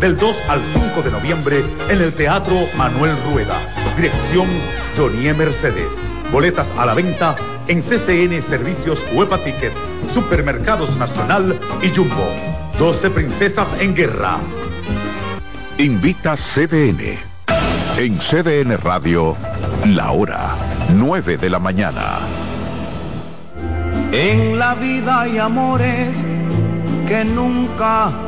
del 2 al 5 de noviembre en el Teatro Manuel Rueda. Dirección Jonie Mercedes. Boletas a la venta en CCN Servicios Huepa Ticket, Supermercados Nacional y Jumbo. 12 Princesas en Guerra. Invita CDN. En CDN Radio, la hora 9 de la mañana. En la vida hay amores que nunca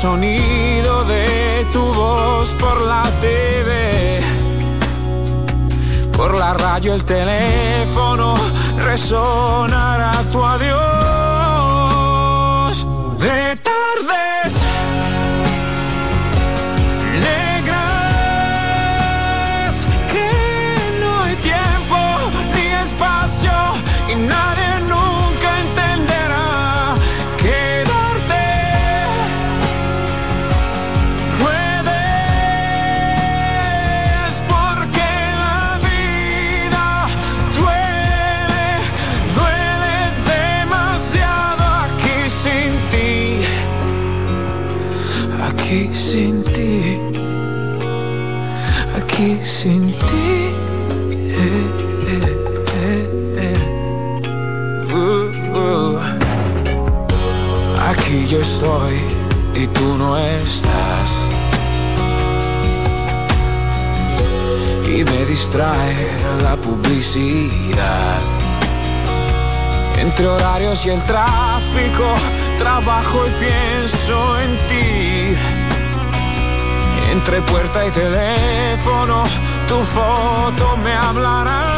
Sonido de tu voz por la TV por la radio el teléfono resonará distrae la publicidad. Entre horarios y el tráfico, trabajo y pienso en ti entre puerta y teléfono, tu foto me hablará.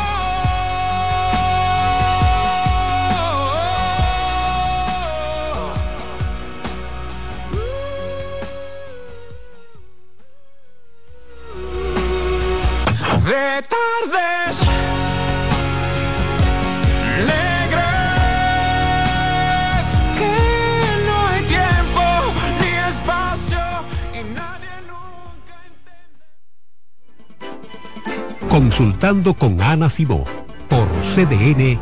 de tardes alegres que no hay tiempo ni espacio y nadie nunca entiende. Consultando con Ana Cibó por CDN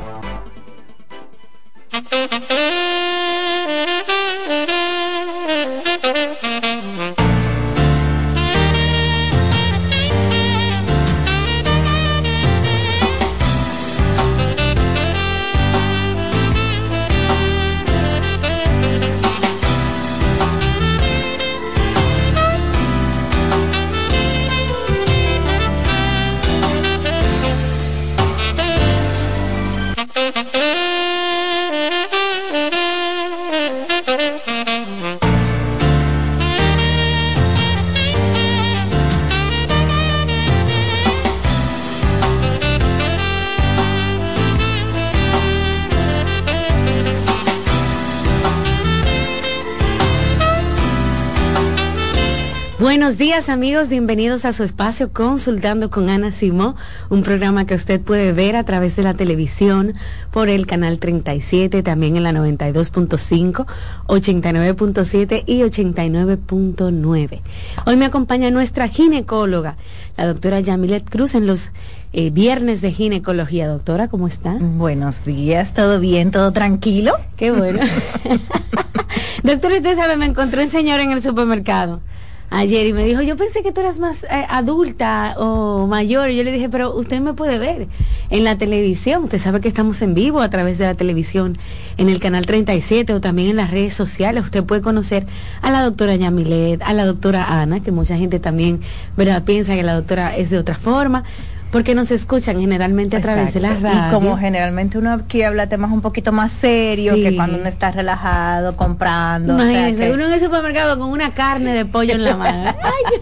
amigos, bienvenidos a su espacio Consultando con Ana Simó, un programa que usted puede ver a través de la televisión por el canal 37, también en la 92.5, 89.7 y 89.9. Hoy me acompaña nuestra ginecóloga, la doctora Yamilet Cruz, en los eh, viernes de ginecología. Doctora, ¿cómo está? Buenos días, ¿todo bien? ¿Todo tranquilo? Qué bueno. Doctora, usted sabe, me encontré un señor en el supermercado ayer y me dijo, yo pensé que tú eras más eh, adulta o mayor. Y yo le dije, pero usted me puede ver en la televisión. Usted sabe que estamos en vivo a través de la televisión, en el canal 37 o también en las redes sociales. Usted puede conocer a la doctora Yamilet, a la doctora Ana, que mucha gente también, ¿verdad?, piensa que la doctora es de otra forma porque nos escuchan generalmente a través de la radio. Y como generalmente uno aquí habla temas un poquito más serios que cuando uno está relajado, comprando. Imagínense, uno en el supermercado con una carne de pollo en la mano.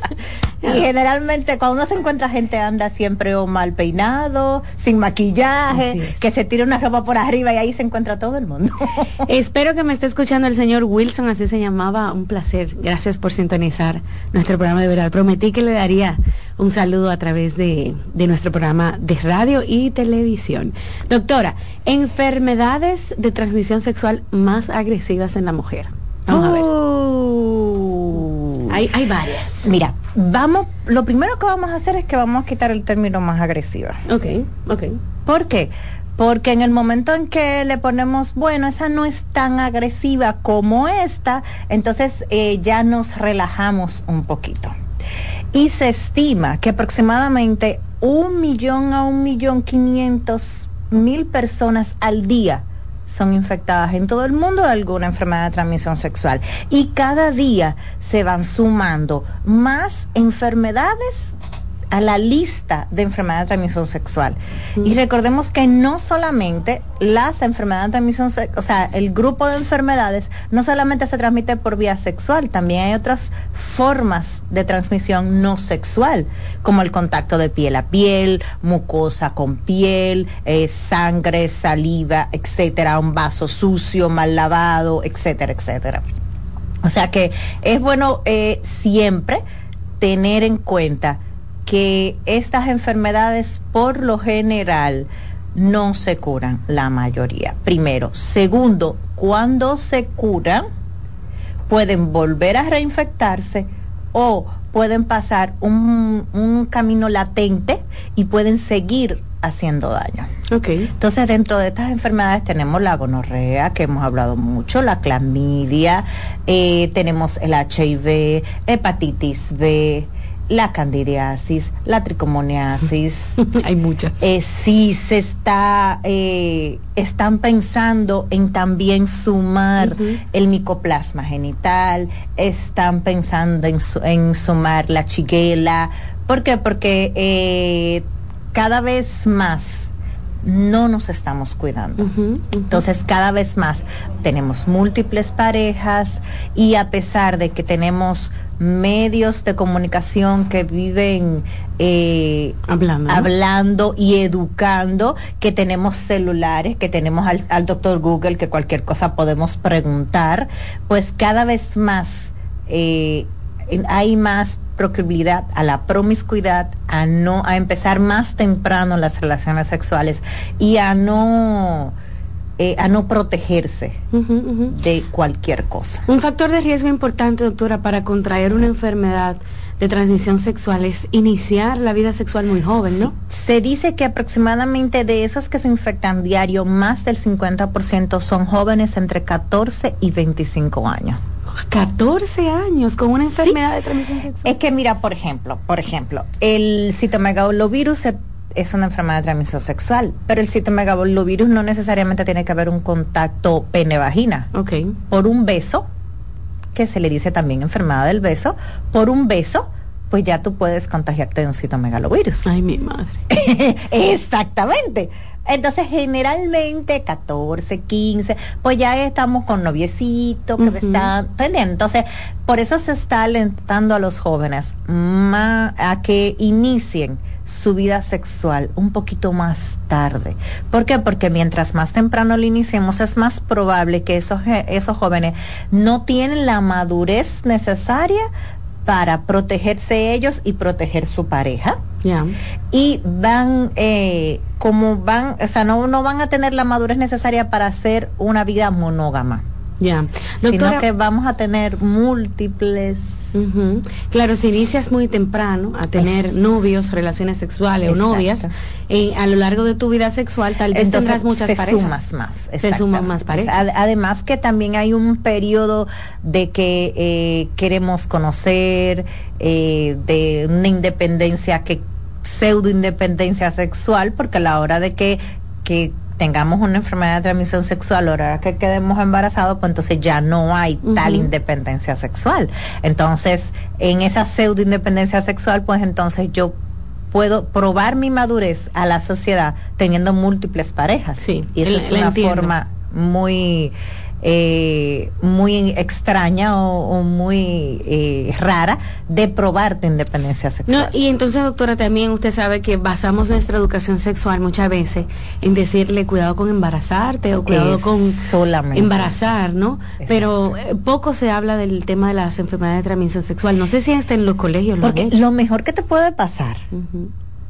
y generalmente cuando uno se encuentra gente anda siempre o mal peinado, sin maquillaje, que se tira una ropa por arriba y ahí se encuentra todo el mundo. Espero que me esté escuchando el señor Wilson, así se llamaba. Un placer. Gracias por sintonizar nuestro programa de verdad. Prometí que le daría un saludo a través de, de nuestro programa de radio y televisión. Doctora, enfermedades de transmisión sexual más agresivas en la mujer. Vamos a ver. Uh. Hay, hay varias. Mira, vamos, lo primero que vamos a hacer es que vamos a quitar el término más agresiva. Ok, ok. ¿Por qué? Porque en el momento en que le ponemos, bueno, esa no es tan agresiva como esta, entonces eh, ya nos relajamos un poquito y se estima que aproximadamente un millón a un millón quinientos mil personas al día son infectadas en todo el mundo de alguna enfermedad de transmisión sexual. Y cada día se van sumando más enfermedades a la lista de enfermedades de transmisión sexual. Y recordemos que no solamente las enfermedades de transmisión sexual, o sea, el grupo de enfermedades no solamente se transmite por vía sexual, también hay otras formas de transmisión no sexual, como el contacto de piel a piel, mucosa con piel, eh, sangre, saliva, etcétera, un vaso sucio, mal lavado, etcétera, etcétera. O sea que es bueno eh, siempre tener en cuenta que estas enfermedades por lo general no se curan la mayoría. Primero. Segundo, cuando se curan, pueden volver a reinfectarse o pueden pasar un, camino latente y pueden seguir haciendo daño. Okay. Entonces, dentro de estas enfermedades tenemos la gonorrea, que hemos hablado mucho, la clamidia, eh, tenemos el HIV, hepatitis B, la candidiasis, la tricomoniasis. Hay muchas. Eh, sí se está, eh, están pensando en también sumar el micoplasma genital, están pensando en, en sumar la chiguela. ¿Por qué? Porque eh, cada vez más no nos estamos cuidando. Entonces, cada vez más tenemos múltiples parejas y a pesar de que tenemos medios de comunicación que viven eh, hablando. y educando, que tenemos celulares, que tenemos al, doctor Google, que cualquier cosa podemos preguntar, pues cada vez más eh, hay más proclividad a la promiscuidad, a no, a empezar más temprano las relaciones sexuales y a no eh, a no protegerse de cualquier cosa. Un factor de riesgo importante, doctora, para contraer una enfermedad de transmisión sexual es iniciar la vida sexual muy joven, ¿no? Se dice que aproximadamente de esos que se infectan diario, más del 50% son jóvenes entre 14 y 25 años. 14 años con una enfermedad de transmisión sexual. Es que mira, por ejemplo, por ejemplo, el citomegalovirus se- es una enfermedad de transmisión sexual, pero el citomegalovirus no necesariamente tiene que haber un contacto pene-vagina. Ok. Por un beso, que se le dice también enfermedad del beso, por un beso, pues ya tú puedes contagiarte de un citomegalovirus. Ay, mi madre. Exactamente. Entonces, generalmente 14, 15, pues ya estamos con noviecito, que me Ujú. están, ¿entiendes? Entonces, por eso se está alentando a los jóvenes a que inicien su vida sexual un poquito más tarde. ¿Por qué? Porque mientras más temprano lo iniciemos, es más probable que esos, esos jóvenes no tienen la madurez necesaria para protegerse ellos y proteger su pareja y van eh, como van o sea no, no van a tener la madurez necesaria para hacer una vida monógama Ya. sino Doctora, que vamos a tener múltiples Claro, si inicias muy temprano a tener Es- novios, relaciones sexuales Exacto. o novias, eh, a lo largo de tu vida sexual tal vez entonces tendrás muchas se parejas. sumas más Se suman más parejas. Ad- además que también hay un periodo de que eh, queremos conocer eh, de una independencia que pseudo independencia sexual porque a la hora de que que tengamos una enfermedad de transmisión sexual, a la hora que quedemos embarazados, pues entonces ya no hay tal independencia sexual. Entonces, en esa pseudo independencia sexual, pues entonces yo puedo probar mi madurez a la sociedad teniendo múltiples parejas. Sí, y esa es una forma muy eh, muy extraña o, o muy eh, rara de probar tu independencia No, sexual. y entonces, doctora, también usted sabe que basamos nuestra educación sexual muchas veces en decirle cuidado con embarazarte o cuidado Es con solamente embarazar, ¿no? Pero eh, poco se habla del tema de las enfermedades de transmisión sexual. No sé si hasta en los colegios lo han Porque hecho. lo mejor que te puede pasar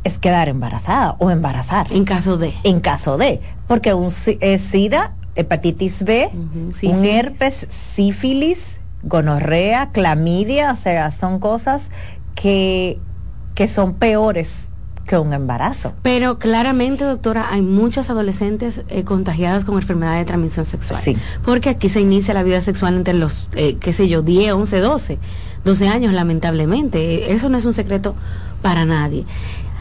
es quedar embarazada o embarazar. En caso de. en caso de, porque un eh, SIDA, hepatitis B, un herpes, sífilis, gonorrea, clamidia, o sea, son cosas que, que son peores que un embarazo. Pero claramente, doctora, hay muchas adolescentes eh, contagiadas con enfermedades de transmisión sexual. Sí. Porque aquí se inicia la vida sexual entre los, eh, qué sé yo, 10, 11, 12, 12 años, lamentablemente. Eso no es un secreto para nadie.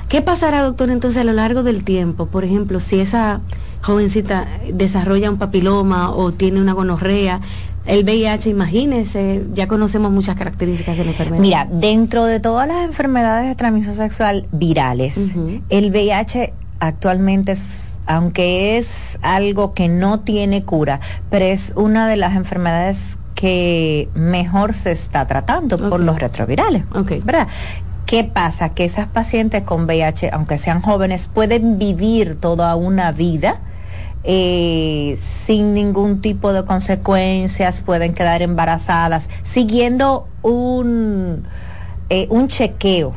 ¿Qué pasará, doctor, entonces a lo largo del tiempo? Por ejemplo, si esa jovencita desarrolla un papiloma o tiene una gonorrea, el VIH, imagínese, ya conocemos muchas características de la enfermedad. Mira, dentro de todas las enfermedades de transmisión sexual virales, el VIH actualmente es aunque es algo que no tiene cura, pero es una de las enfermedades que mejor se está tratando por los retrovirales. Ok. ¿Verdad? ¿Qué pasa? Que esas pacientes con VIH, aunque sean jóvenes, pueden vivir toda una vida eh, sin ningún tipo de consecuencias, pueden quedar embarazadas, siguiendo un, eh, un chequeo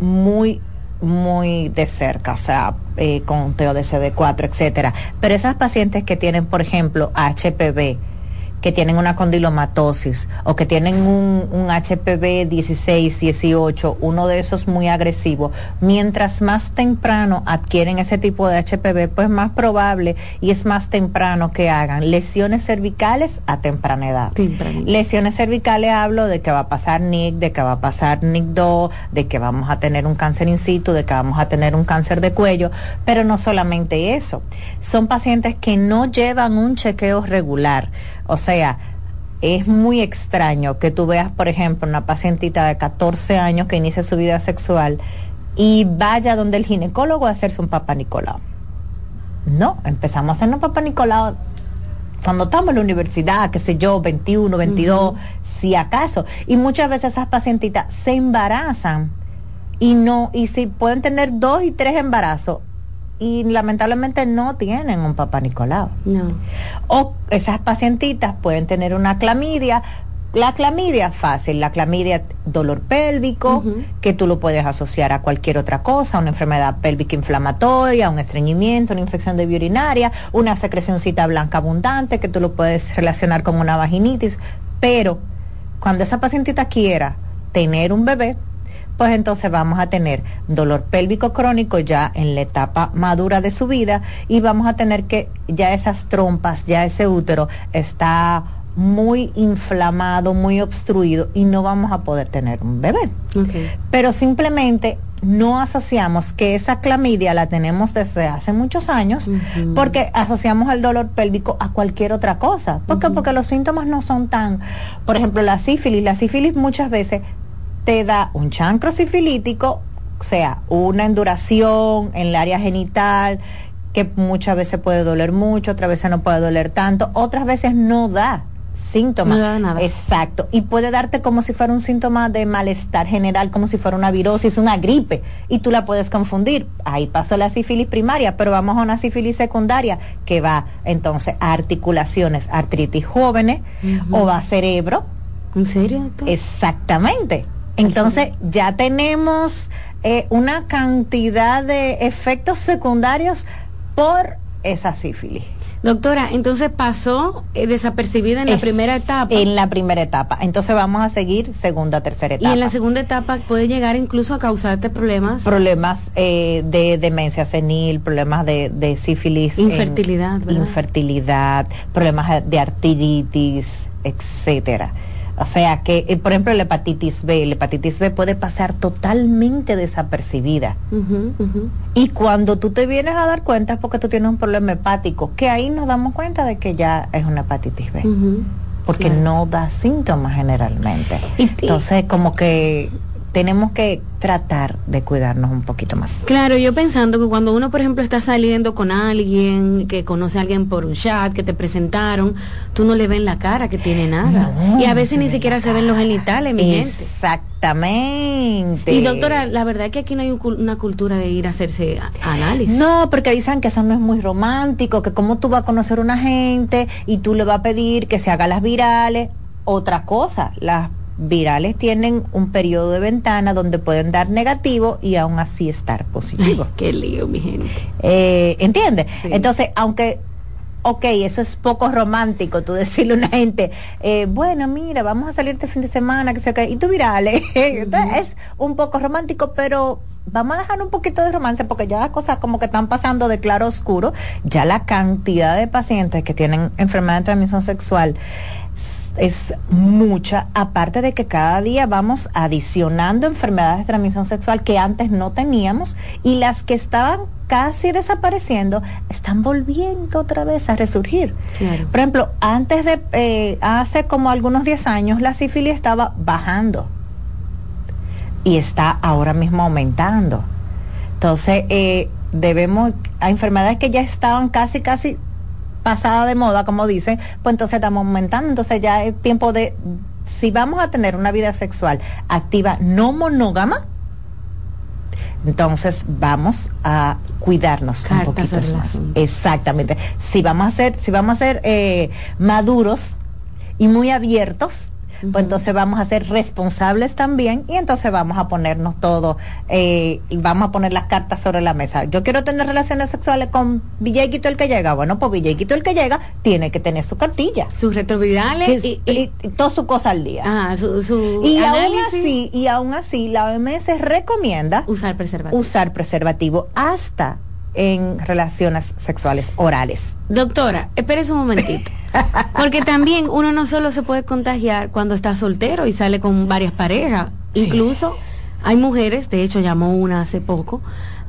muy muy de cerca, o sea, eh, con TODCD4, etcétera. Pero esas pacientes que tienen, por ejemplo, HPV, que tienen una condilomatosis o que tienen un, un HPV 16, 18, uno de esos muy agresivo, mientras más temprano adquieren ese tipo de HPV, pues más probable y es más temprano que hagan lesiones cervicales a temprana edad. Lesiones cervicales hablo de que va a pasar NIC, de que va a pasar NIC2, de que vamos a tener un cáncer in situ, de que vamos a tener un cáncer de cuello, pero no solamente eso. Son pacientes que no llevan un chequeo regular. O sea, es muy extraño que tú veas, por ejemplo, una pacientita de 14 años que inicia su vida sexual y vaya donde el ginecólogo a hacerse un papá Nicolau. No, empezamos a hacernos papá Nicolau cuando estamos en la universidad, qué sé yo, 21, 22, si acaso. Y muchas veces esas pacientitas se embarazan y no, y si pueden tener dos y tres embarazos y lamentablemente no tienen un papá Nicolau. No. O esas pacientitas pueden tener una clamidia, la clamidia, fácil. La clamidia, dolor pélvico, que tú lo puedes asociar a cualquier otra cosa, una enfermedad pélvica inflamatoria, un estreñimiento, una infección de vía urinaria, una secrecióncita blanca abundante, que tú lo puedes relacionar con una vaginitis. Pero cuando esa pacientita quiera tener un bebé, pues entonces vamos a tener dolor pélvico crónico ya en la etapa madura de su vida y vamos a tener que ya esas trompas, ya ese útero está muy inflamado, muy obstruido y no vamos a poder tener un bebé. Pero simplemente no asociamos que esa clamidia la tenemos desde hace muchos años porque asociamos el dolor pélvico a cualquier otra cosa. ¿Por qué? Porque los síntomas no son tan, por ejemplo, la sífilis, la sífilis muchas veces te da un chancro sifilítico, o sea, una enduración en el área genital que muchas veces puede doler mucho, otras veces no puede doler tanto, otras veces no da síntomas. No da nada. Exacto. Y puede darte como si fuera un síntoma de malestar general, como si fuera una virosis, una gripe, y tú la puedes confundir. Ahí pasó la sífilis primaria, pero vamos a una sífilis secundaria que va entonces a articulaciones, artritis jóvenes, o va a cerebro. ¿En serio? Exactamente. Entonces ya tenemos eh, una cantidad de efectos secundarios por esa sífilis. Doctora, entonces pasó eh, desapercibida en la primera etapa. En la primera etapa. Entonces vamos a seguir segunda, tercera etapa. Y en la segunda etapa puede llegar incluso a causarte problemas. Problemas eh, de demencia senil, problemas de, de sífilis. Infertilidad, ¿verdad? Infertilidad, problemas de artritis, etcétera. O sea que, eh, por ejemplo, la hepatitis B, la hepatitis B puede pasar totalmente desapercibida. Y cuando tú te vienes a dar cuenta es porque tú tienes un problema hepático, que ahí nos damos cuenta de que ya es una hepatitis B. Porque no da síntomas generalmente. Entonces, como que tenemos que tratar de cuidarnos un poquito más. Claro, yo pensando que cuando uno, por ejemplo, está saliendo con alguien, que conoce a alguien por un chat, que te presentaron, tú no le ven la cara que tiene nada. y a veces ni siquiera se ven los genitales, mi gente. Exactamente. Y doctora, la verdad es que aquí no hay una cultura de ir a hacerse análisis. No, porque dicen que eso no es muy romántico, que como tú vas a conocer a una gente y tú le vas a pedir que se haga las virales. Otra cosa, las virales tienen un periodo de ventana donde pueden dar negativo y aún así estar positivo. qué lío, mi gente. Eh, ¿Entiendes? Entonces, aunque ok, eso es poco romántico, tú decirle a una gente, eh, bueno, mira, vamos a salir este fin de semana, que sea que, y tú virales. es un poco romántico, pero vamos a dejar un poquito de romance porque ya las cosas como que están pasando de claro a oscuro, ya la cantidad de pacientes que tienen enfermedad de transmisión sexual es mucha, aparte de que cada día vamos adicionando enfermedades de transmisión sexual que antes no teníamos y las que estaban casi desapareciendo están volviendo otra vez a resurgir. Por ejemplo, antes de, eh, hace como algunos 10 años, la sífilis estaba bajando y está ahora mismo aumentando. Entonces, eh, debemos, a enfermedades que ya estaban casi, casi pasada de moda, como dicen, pues entonces estamos aumentando. Entonces ya es tiempo de, si vamos a tener una vida sexual activa no monógama, entonces vamos a cuidarnos un poquito más. Exactamente. Si vamos a ser, si vamos a ser eh, maduros y muy abiertos, pues entonces vamos a ser responsables también y entonces vamos a ponernos todo eh, y vamos a poner las cartas sobre la mesa. Yo quiero tener relaciones sexuales con Villequito el que llega. Bueno, pues Villequito el que llega tiene que tener su cartilla. Sus retrovirales y, y, toda su cosa al día. Ah, su, su y aún así, y aún así la OMS recomienda usar preservativo. Usar preservativo hasta en relaciones sexuales orales. Doctora, espérese un momentito. Porque también uno no solo se puede contagiar cuando está soltero y sale con varias parejas. Incluso hay mujeres, de hecho llamó una hace poco,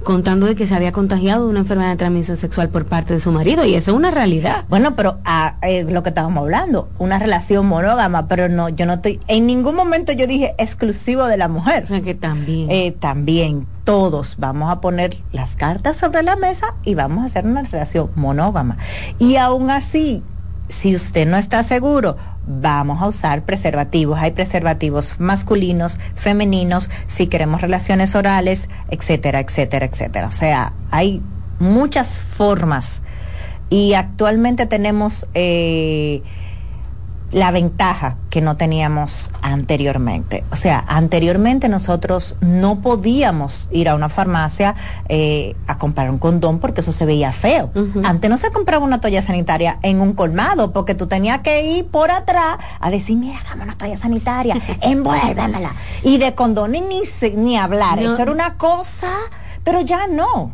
contando de que se había contagiado de una enfermedad de transmisión sexual por parte de su marido y eso es una realidad. Bueno, pero ah, eh, lo que estábamos hablando, una relación monógama, pero no, yo no estoy, en ningún momento yo dije exclusivo de la mujer. O sea que también. Eh, también, todos vamos a poner las cartas sobre la mesa y vamos a hacer una relación monógama. Y aún así, si usted no está seguro, vamos a usar preservativos. Hay preservativos masculinos, femeninos, si queremos relaciones orales, etcétera, etcétera, etcétera. O sea, hay muchas formas. Y actualmente tenemos eh, la ventaja que no teníamos anteriormente. O sea, anteriormente nosotros no podíamos ir a una farmacia eh, a comprar un condón porque eso se veía feo. Antes no se compraba una toalla sanitaria en un colmado porque tú tenías que ir por atrás a decir, mira, dame una toalla sanitaria, envuélvemela. Y de condón ni, ni hablar. Eso era una cosa pero ya no.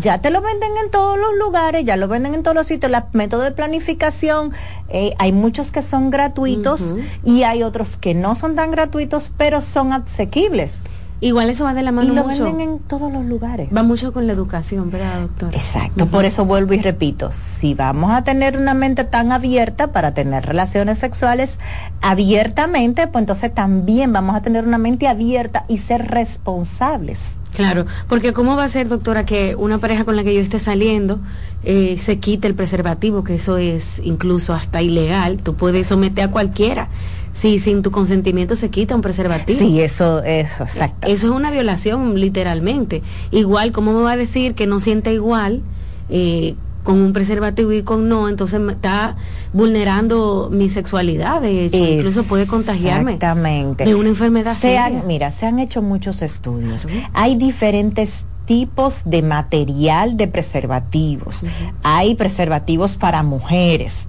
ya te lo venden en todos los lugares, ya lo venden en todos los sitios. Los métodos de planificación, eh, hay muchos que son gratuitos y hay otros que no son tan gratuitos, pero son asequibles. Igual eso va de la mano y lo venden en todos los lugares. Va mucho con la educación, ¿verdad, doctor? Exacto, por eso vuelvo y repito, si vamos a tener una mente tan abierta para tener relaciones sexuales abiertamente, pues entonces también vamos a tener una mente abierta y ser responsables Claro, porque ¿cómo va a ser, doctora, que una pareja con la que yo esté saliendo eh, se quite el preservativo, que eso es incluso hasta ilegal? Tú puedes someter a cualquiera si sin tu consentimiento se quita un preservativo. Sí, eso, eso, exacto. Eso es una violación, literalmente. Igual, ¿cómo me va a decir que no siente igual? Eh, con un preservativo y con no, entonces me está vulnerando mi sexualidad, de hecho, incluso puede contagiarme de una enfermedad se mira, se han hecho muchos estudios. Hay diferentes tipos de material de preservativos. Hay preservativos para mujeres.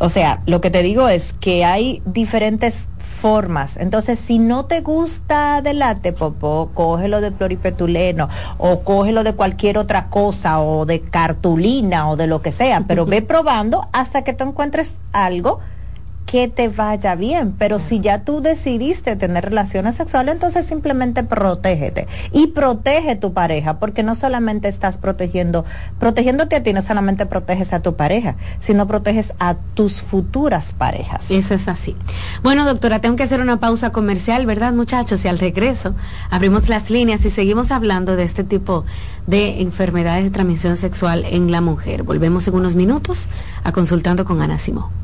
O sea, lo que te digo es que hay diferentes formas. Entonces, si no te gusta de late, popó, cógelo de pluripetuleno o cógelo de cualquier otra cosa o de cartulina o de lo que sea, pero ve probando hasta que tú encuentres algo que te vaya bien. Pero si ya tú decidiste tener relaciones sexuales, entonces simplemente protégete. Y protege tu pareja, porque no solamente estás protegiendo, protegiéndote a ti, no solamente proteges a tu pareja, sino proteges a tus futuras parejas. Eso es así. Bueno, doctora, tengo que hacer una pausa comercial, ¿verdad, muchachos? Y al regreso abrimos las líneas y seguimos hablando de este tipo de enfermedades de transmisión sexual en la mujer. Volvemos en unos minutos a consultando con Ana Simón.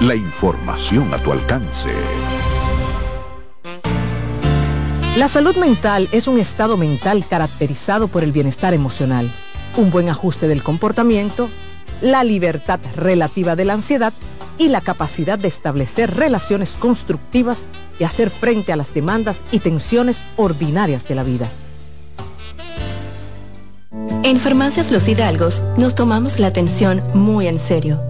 la información a tu alcance. La salud mental es un estado mental caracterizado por el bienestar emocional, un buen ajuste del comportamiento, la libertad relativa de la ansiedad y la capacidad de establecer relaciones constructivas y hacer frente a las demandas y tensiones ordinarias de la vida. En Farmacias Los Hidalgos nos tomamos la atención muy en serio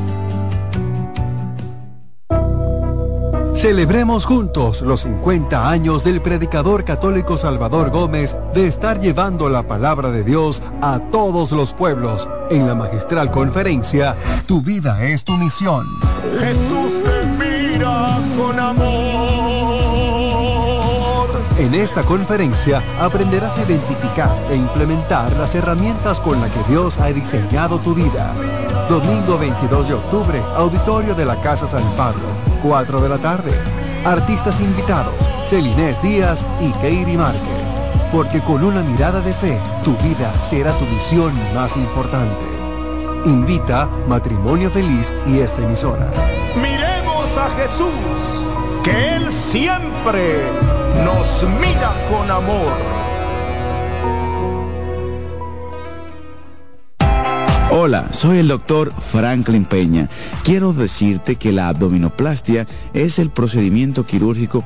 Celebremos juntos los 50 años del predicador católico Salvador Gómez de estar llevando la palabra de Dios a todos los pueblos en la magistral conferencia Tu vida es tu misión. Jesús te mira con amor. En esta conferencia aprenderás a identificar e implementar las herramientas con las que Dios ha diseñado tu vida. Domingo 22 de octubre, auditorio de la Casa San Pablo 4 de la tarde. Artistas invitados, Celinés Díaz y Keiri Márquez. Porque con una mirada de fe, tu vida será tu misión más importante. Invita Matrimonio Feliz y esta emisora. Miremos a Jesús, que Él siempre nos mira con amor. Hola, soy el doctor Franklin Peña. Quiero decirte que la abdominoplastia es el procedimiento quirúrgico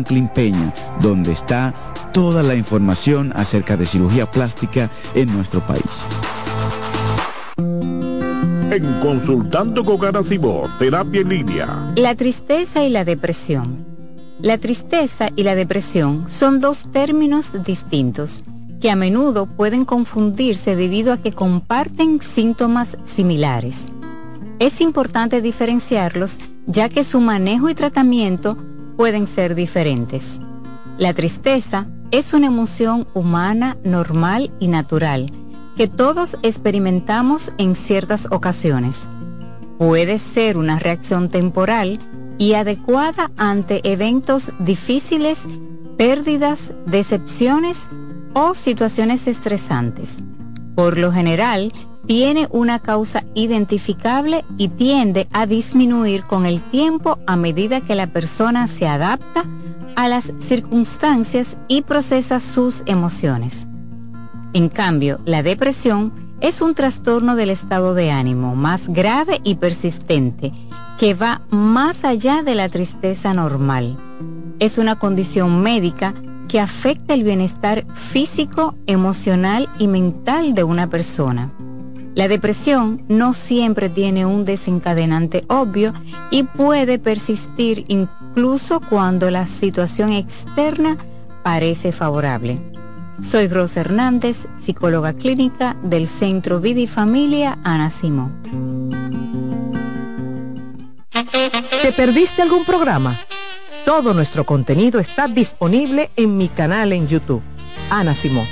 Franklin Peña, donde está toda la información acerca de cirugía plástica en nuestro país. En Consultando con Simón, Terapia en Línea. La tristeza y la depresión. La tristeza y la depresión son dos términos distintos que a menudo pueden confundirse debido a que comparten síntomas similares. Es importante diferenciarlos ya que su manejo y tratamiento pueden ser diferentes. La tristeza es una emoción humana normal y natural que todos experimentamos en ciertas ocasiones. Puede ser una reacción temporal y adecuada ante eventos difíciles, pérdidas, decepciones o situaciones estresantes. Por lo general, tiene una causa identificable y tiende a disminuir con el tiempo a medida que la persona se adapta a las circunstancias y procesa sus emociones. En cambio, la depresión es un trastorno del estado de ánimo más grave y persistente que va más allá de la tristeza normal. Es una condición médica que afecta el bienestar físico, emocional y mental de una persona. La depresión no siempre tiene un desencadenante obvio y puede persistir incluso cuando la situación externa parece favorable. Soy Rosa Hernández, psicóloga clínica del Centro Vida y Familia Ana Simón. ¿Te perdiste algún programa? Todo nuestro contenido está disponible en mi canal en YouTube. Ana Simón.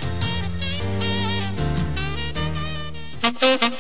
Thank you.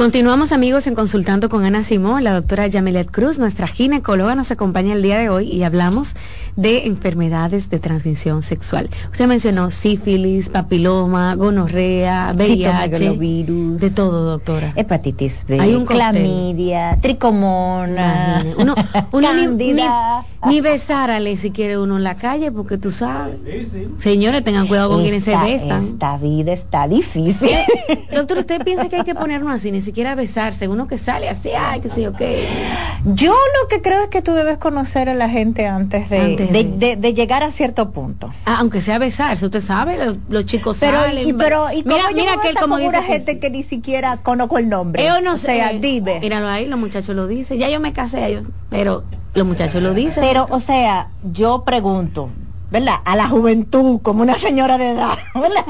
Continuamos amigos en Consultando con Ana Simón, la doctora Yamilet Cruz, nuestra ginecóloga, nos acompaña el día de hoy y hablamos de enfermedades de transmisión sexual. Usted mencionó sífilis, papiloma, gonorrea, VIH, virus, de todo, doctora. Hepatitis B, Hay un clamidia, tricomona, uno, uno ni, ni, ni besárale si quiere uno en la calle, porque tú sabes. Señores, tengan cuidado con quienes se Esta- besan. Esta vida está difícil. Doctor, ¿usted piensa que hay que ponernos así, siquiera besarse? Uno que sale así, ay, que sí, ok. Yo lo que creo es que tú debes conocer a la gente antes de, Antes de, de- de- de llegar a cierto punto. Ah, aunque sea besarse, usted sabe, los, los chicos Pero, salen. y, pero, ¿y mira, yo mira que él como dice una que gente que ni siquiera conozco el nombre? Yo no o sé. sea, dime. Míralo ahí, los muchachos lo dicen. Ya yo me casé, ellos, pero los muchachos lo dicen. Pero, o sea, yo pregunto, ¿verdad? A la juventud, como una señora de edad, ¿verdad?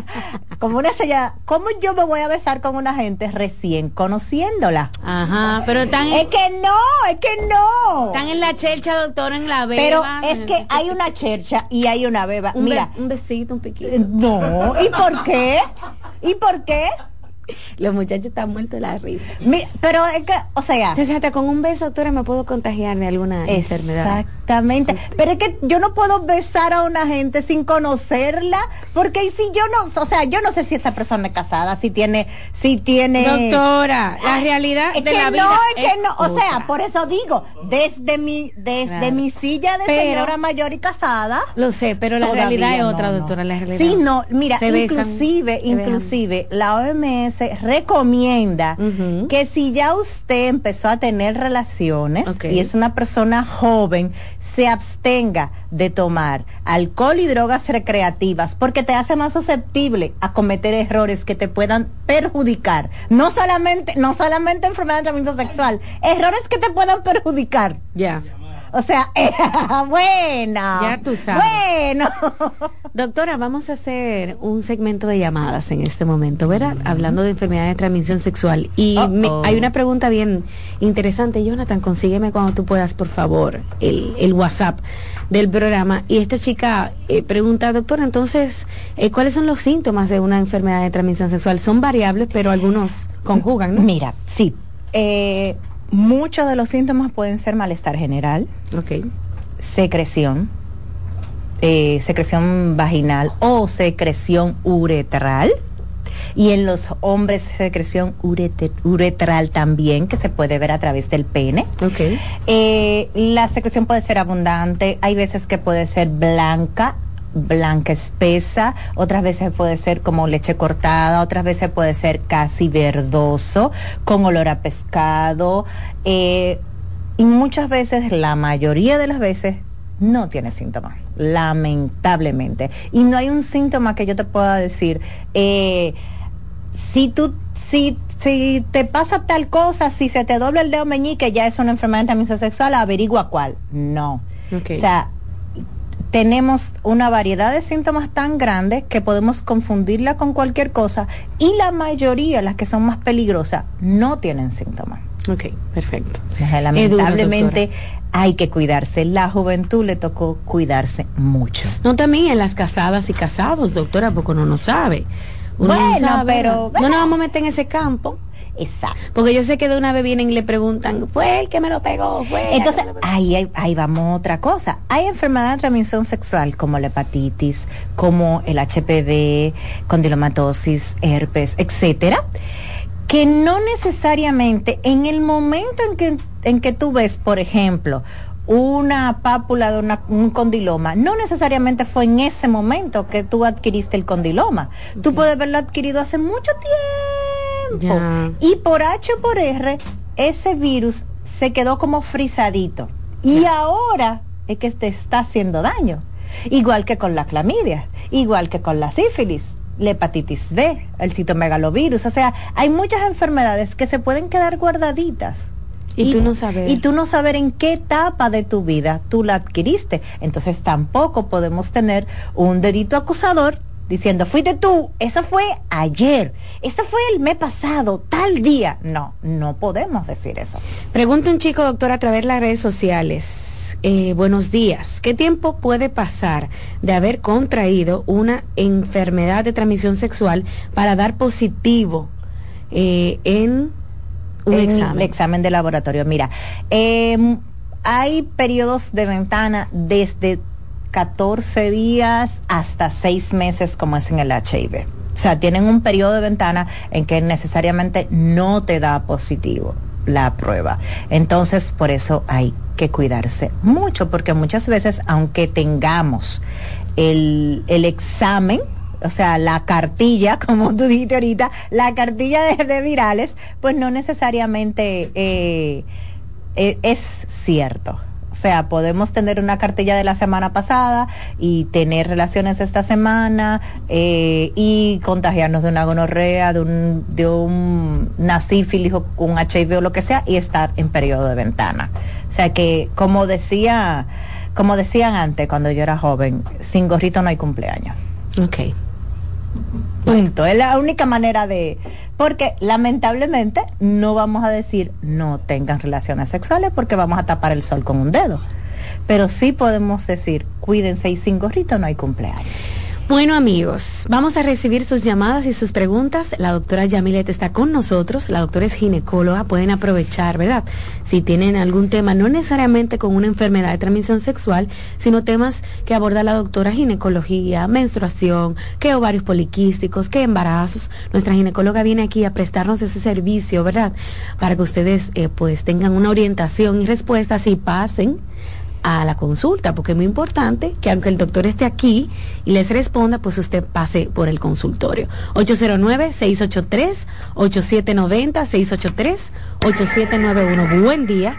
Como una señora, ¿cómo yo me voy a besar con una gente recién conociéndola? Ajá, pero están Es que no, es que no. Están en la chelcha, doctor, en la Pero beba. es que hay una chercha y hay una beba. un, Mira, be- un besito, un piquito. no, ¿y por qué? ¿Y por qué? Los muchachos están muertos de la risa. Mi- pero es que, o sea, Entonces, hasta con un beso, doctora, me puedo contagiar de alguna enfermedad. Exactamente. Pero es que yo no puedo besar a una gente sin conocerla, porque si yo no, o sea, yo no sé si esa persona es casada, si tiene, si tiene. Doctora, la realidad Es de que la no, vida es que no, o sea, por eso digo, desde mi, desde Claro. mi silla de Pero- señora mayor y casada. Lo sé, pero la realidad es no, otra, no. doctora, la realidad. Sí, no, mira, inclusive, besan. inclusive, la OMS recomienda Ujú. que si ya usted empezó a tener relaciones y es una persona joven, se abstenga de tomar alcohol y drogas recreativas porque te hace más susceptible a cometer errores que te puedan perjudicar. No solamente, no solamente enfermedad de transmisión sexual, errores que te puedan perjudicar. Ya. O sea, bueno. Ya tú sabes. Bueno. Doctora, vamos a hacer un segmento de llamadas en este momento, ¿verdad? Hablando de enfermedades de transmisión sexual. Y me- hay una pregunta bien interesante. Jonathan, consígueme cuando tú puedas, por favor, el, el WhatsApp del programa y esta chica eh, pregunta, doctora, entonces, eh, ¿cuáles son los síntomas de una enfermedad de transmisión sexual? Son variables, pero algunos conjugan, ¿no? Mira, sí. Eh, muchos de los síntomas pueden ser malestar general, Ok. secreción, eh, secreción vaginal o secreción uretral. Y en los hombres secreción urete- uretral también, que se puede ver a través del pene. Ok. Eh, la secreción puede ser abundante, hay veces que puede ser blanca, blanca espesa, otras veces puede ser como leche cortada, otras veces puede ser casi verdoso, con olor a pescado, eh, y muchas veces, la mayoría de las veces, no tiene síntomas, lamentablemente. Y no hay un síntoma que yo te pueda decir, eh, si tú, si, si te pasa tal cosa, si se te dobla el dedo meñique, ya es una enfermedad de transmisión sexual, averigua cuál. No. O sea, tenemos una variedad de síntomas tan grandes que podemos confundirla con cualquier cosa y la mayoría, las que son más peligrosas, no tienen síntomas. Ok, perfecto. Lamentablemente hay que cuidarse. La juventud le tocó cuidarse mucho. No, también en las casadas y casados, doctora, porque uno no sabe. Uno no Bueno, sabe, pero- No nos vamos a meter en ese campo. Exacto. Porque yo sé que de una vez vienen y le preguntan, fue el que me lo pegó, fue. Entonces, ahí, ahí, ahí vamos a otra cosa. Hay enfermedades de transmisión sexual como la hepatitis, como el HPV, condilomatosis, herpes, etcétera, que no necesariamente en el momento en que, en que tú ves, por ejemplo, una pápula de una- un condiloma, no necesariamente fue en ese momento que tú adquiriste el condiloma. Tú puedes haberlo adquirido hace mucho tiempo. Y por H o por R, ese virus se quedó como frisadito. Y ahora es que te está haciendo daño. Igual que con la clamidia, igual que con la sífilis, la hepatitis B, el citomegalovirus. O sea, hay muchas enfermedades que se pueden quedar guardaditas. Y tú no saber. Y tú no saber en qué etapa de tu vida tú la adquiriste. Entonces tampoco podemos tener un dedito acusador diciendo, fuiste tú, eso fue ayer, eso fue el mes pasado, tal día. No, no podemos decir eso. Pregunta un chico, doctor, a través de las redes sociales. Eh, buenos días. ¿Qué tiempo puede pasar de haber contraído una enfermedad de transmisión sexual para dar positivo eh, en un en examen? el examen de laboratorio. Mira, eh, hay periodos de ventana desde 14 días hasta 6 meses como es en el HIV. O sea, tienen un periodo de ventana en que necesariamente no te da positivo la prueba. Entonces, por eso hay que cuidarse mucho, porque muchas veces, aunque tengamos el, el examen, o sea, la cartilla, como tú dijiste ahorita, la cartilla de, virales, pues no necesariamente eh, eh, es cierto. O sea, podemos tener una cartilla de la semana pasada y tener relaciones esta semana eh, y contagiarnos de una gonorrea, de un, de un, una o un HIV o lo que sea y estar en periodo de ventana. O sea que, como decía, como decían antes cuando yo era joven, sin gorrito no hay cumpleaños. Ok. Punto. Es la única manera de... Porque lamentablemente no vamos a decir no tengan relaciones sexuales porque vamos a tapar el sol con un dedo. Pero sí podemos decir cuídense y sin gorrito no hay cumpleaños. Bueno amigos, vamos a recibir sus llamadas y sus preguntas. La doctora Yamilet está con nosotros, la doctora es ginecóloga, pueden aprovechar, ¿verdad? Si tienen algún tema, no necesariamente con una enfermedad de transmisión sexual, sino temas que aborda la doctora ginecología, menstruación, que ovarios poliquísticos, que embarazos. Nuestra ginecóloga viene aquí a prestarnos ese servicio, ¿verdad? Para que ustedes eh, pues tengan una orientación y respuestas y pasen a la consulta, porque es muy importante que aunque el doctor esté aquí y les responda, pues usted pase por el consultorio. 809-683-8790, 683-8791. Buen día.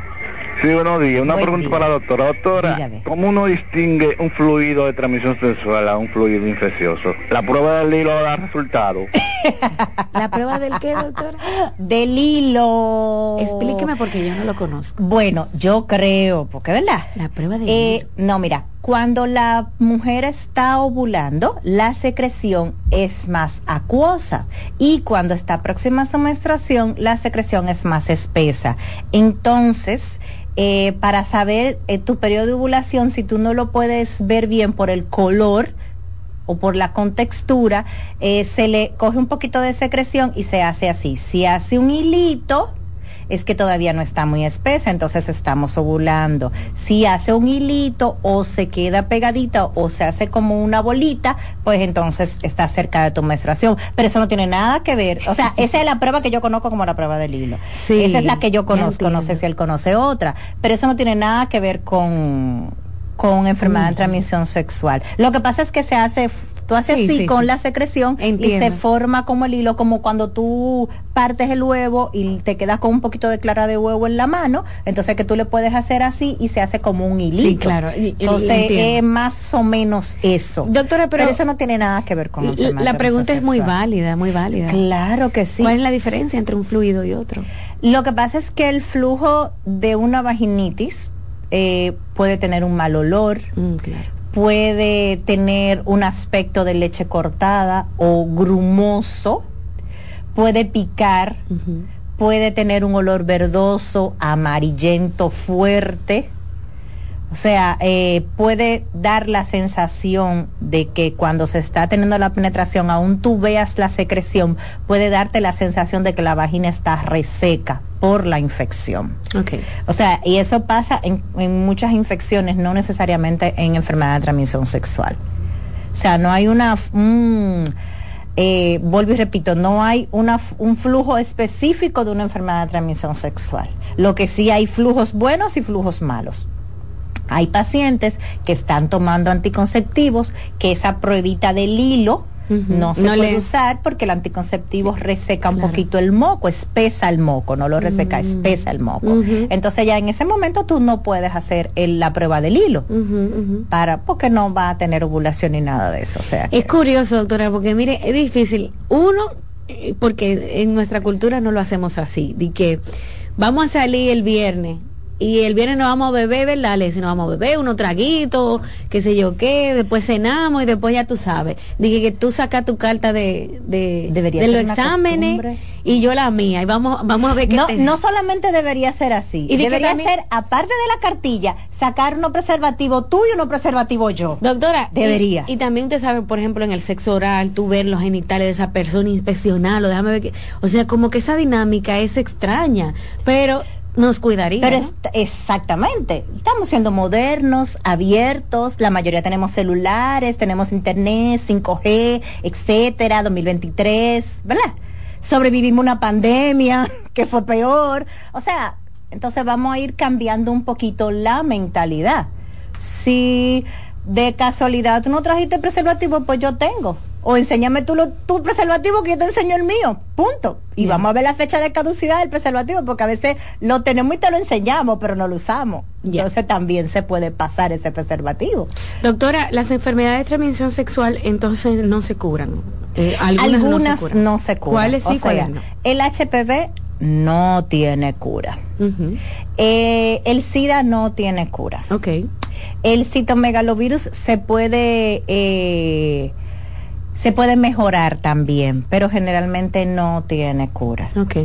Sí, buenos días. Una Buen pregunta día. para la doctora. Doctora, Dígame. ¿cómo uno distingue un fluido de transmisión sexual a un fluido infeccioso? ¿La prueba del hilo da resultado? ¿La prueba del qué, doctora? Del hilo. Explíqueme porque yo no lo conozco. Bueno, yo creo, porque verdad. La prueba del Eh, no, mira, Cuando la mujer está ovulando, la secreción es más acuosa y cuando está próxima a su menstruación, la secreción es más espesa. Entonces, eh, para saber eh, tu periodo de ovulación, si tú no lo puedes ver bien por el color, o por la contextura, eh, se le coge un poquito de secreción y se hace así. Si hace un hilito, es que todavía no está muy espesa, entonces estamos ovulando. Si hace un hilito o se queda pegadita o se hace como una bolita, pues entonces está cerca de tu menstruación. Pero eso no tiene nada que ver. O sea, esa es la prueba que yo conozco como la prueba del hilo. Sí, esa es la que yo conozco, no sé si él conoce otra. Pero eso no tiene nada que ver con con enfermedad de transmisión sexual. Lo que pasa es que se hace tú haces Sí, así sí, con sí. la secreción y se forma como el hilo, como cuando tú partes el huevo y te quedas con un poquito de clara de huevo en la mano, entonces que tú le puedes hacer así y se hace como un hilito. Sí, claro, Entonces es más o menos eso. Doctora, pero- eso no tiene nada que ver con La, enfermedad la pregunta es muy válida, muy válida. Claro que sí. ¿Cuál es la diferencia entre un fluido y otro? Lo que pasa es que el flujo de una vaginitis eh, puede tener un mal olor, Mm, claro. Puede tener un aspecto de leche cortada o grumoso, puede picar, puede tener un olor verdoso, amarillento, fuerte. O sea, eh, puede dar la sensación de que cuando se está teniendo la penetración, aún tú veas la secreción, puede darte la sensación de que la vagina está reseca por la infección. Ok. O sea, y eso pasa en, en muchas infecciones, no necesariamente en enfermedad de transmisión sexual. O sea, no hay una, un, eh, vuelvo y repito, no hay una, un flujo específico de una enfermedad de transmisión sexual. Lo que sí hay flujos buenos y flujos malos. Hay pacientes que están tomando anticonceptivos, que esa pruebita del hilo no se No puede le- usar porque el anticonceptivo reseca un poquito el moco, espesa el moco, no lo reseca, Mm. espesa el moco. Entonces ya en ese momento tú no puedes hacer el- la prueba del hilo para porque no va a tener ovulación ni nada de eso, o sea, Es que- curioso, doctora, porque mire, es difícil. Uno, eh, porque en nuestra cultura no lo hacemos así, de que vamos a salir el viernes y el viernes nos vamos a beber, ¿verdad? Le decimos, nos vamos a beber unos traguitos, qué sé yo qué, después cenamos y después ya tú sabes. Dije que tú sacas tu carta de, de, de los exámenes costumbre. y yo la mía y vamos, vamos a ver qué no, no solamente debería ser así, Y debería también- ser, aparte de la cartilla, sacar uno preservativo tú y uno preservativo yo. Doctora, y- Debería. Y, también usted sabe, por ejemplo, en el sexo oral, tú ver los genitales de esa persona, inspeccionarlo, déjame ver que, o sea, como que esa dinámica es extraña, pero nos cuidaría. Pero est- exactamente, estamos siendo modernos, abiertos, la mayoría tenemos celulares, tenemos internet, 5G, etcétera, 2023, ¿verdad? Sobrevivimos una pandemia que fue peor, o sea, entonces vamos a ir cambiando un poquito la mentalidad. Si de casualidad tú no trajiste preservativo, pues yo tengo. O enséñame tú lo, tu preservativo que yo te enseño el mío. Punto. Y vamos a ver la fecha de caducidad del preservativo, porque a veces lo tenemos y te lo enseñamos, pero no lo usamos. Entonces también se puede pasar ese preservativo. Doctora, las enfermedades de transmisión sexual entonces no se curan. Eh, algunas, Algunas, no se curan. no se curan. ¿Cuáles sí, O sea, no? El HPV no tiene cura. Eh, el SIDA no tiene cura. Ok. El citomegalovirus se puede eh, se puede mejorar también, pero generalmente no tiene cura. Ok.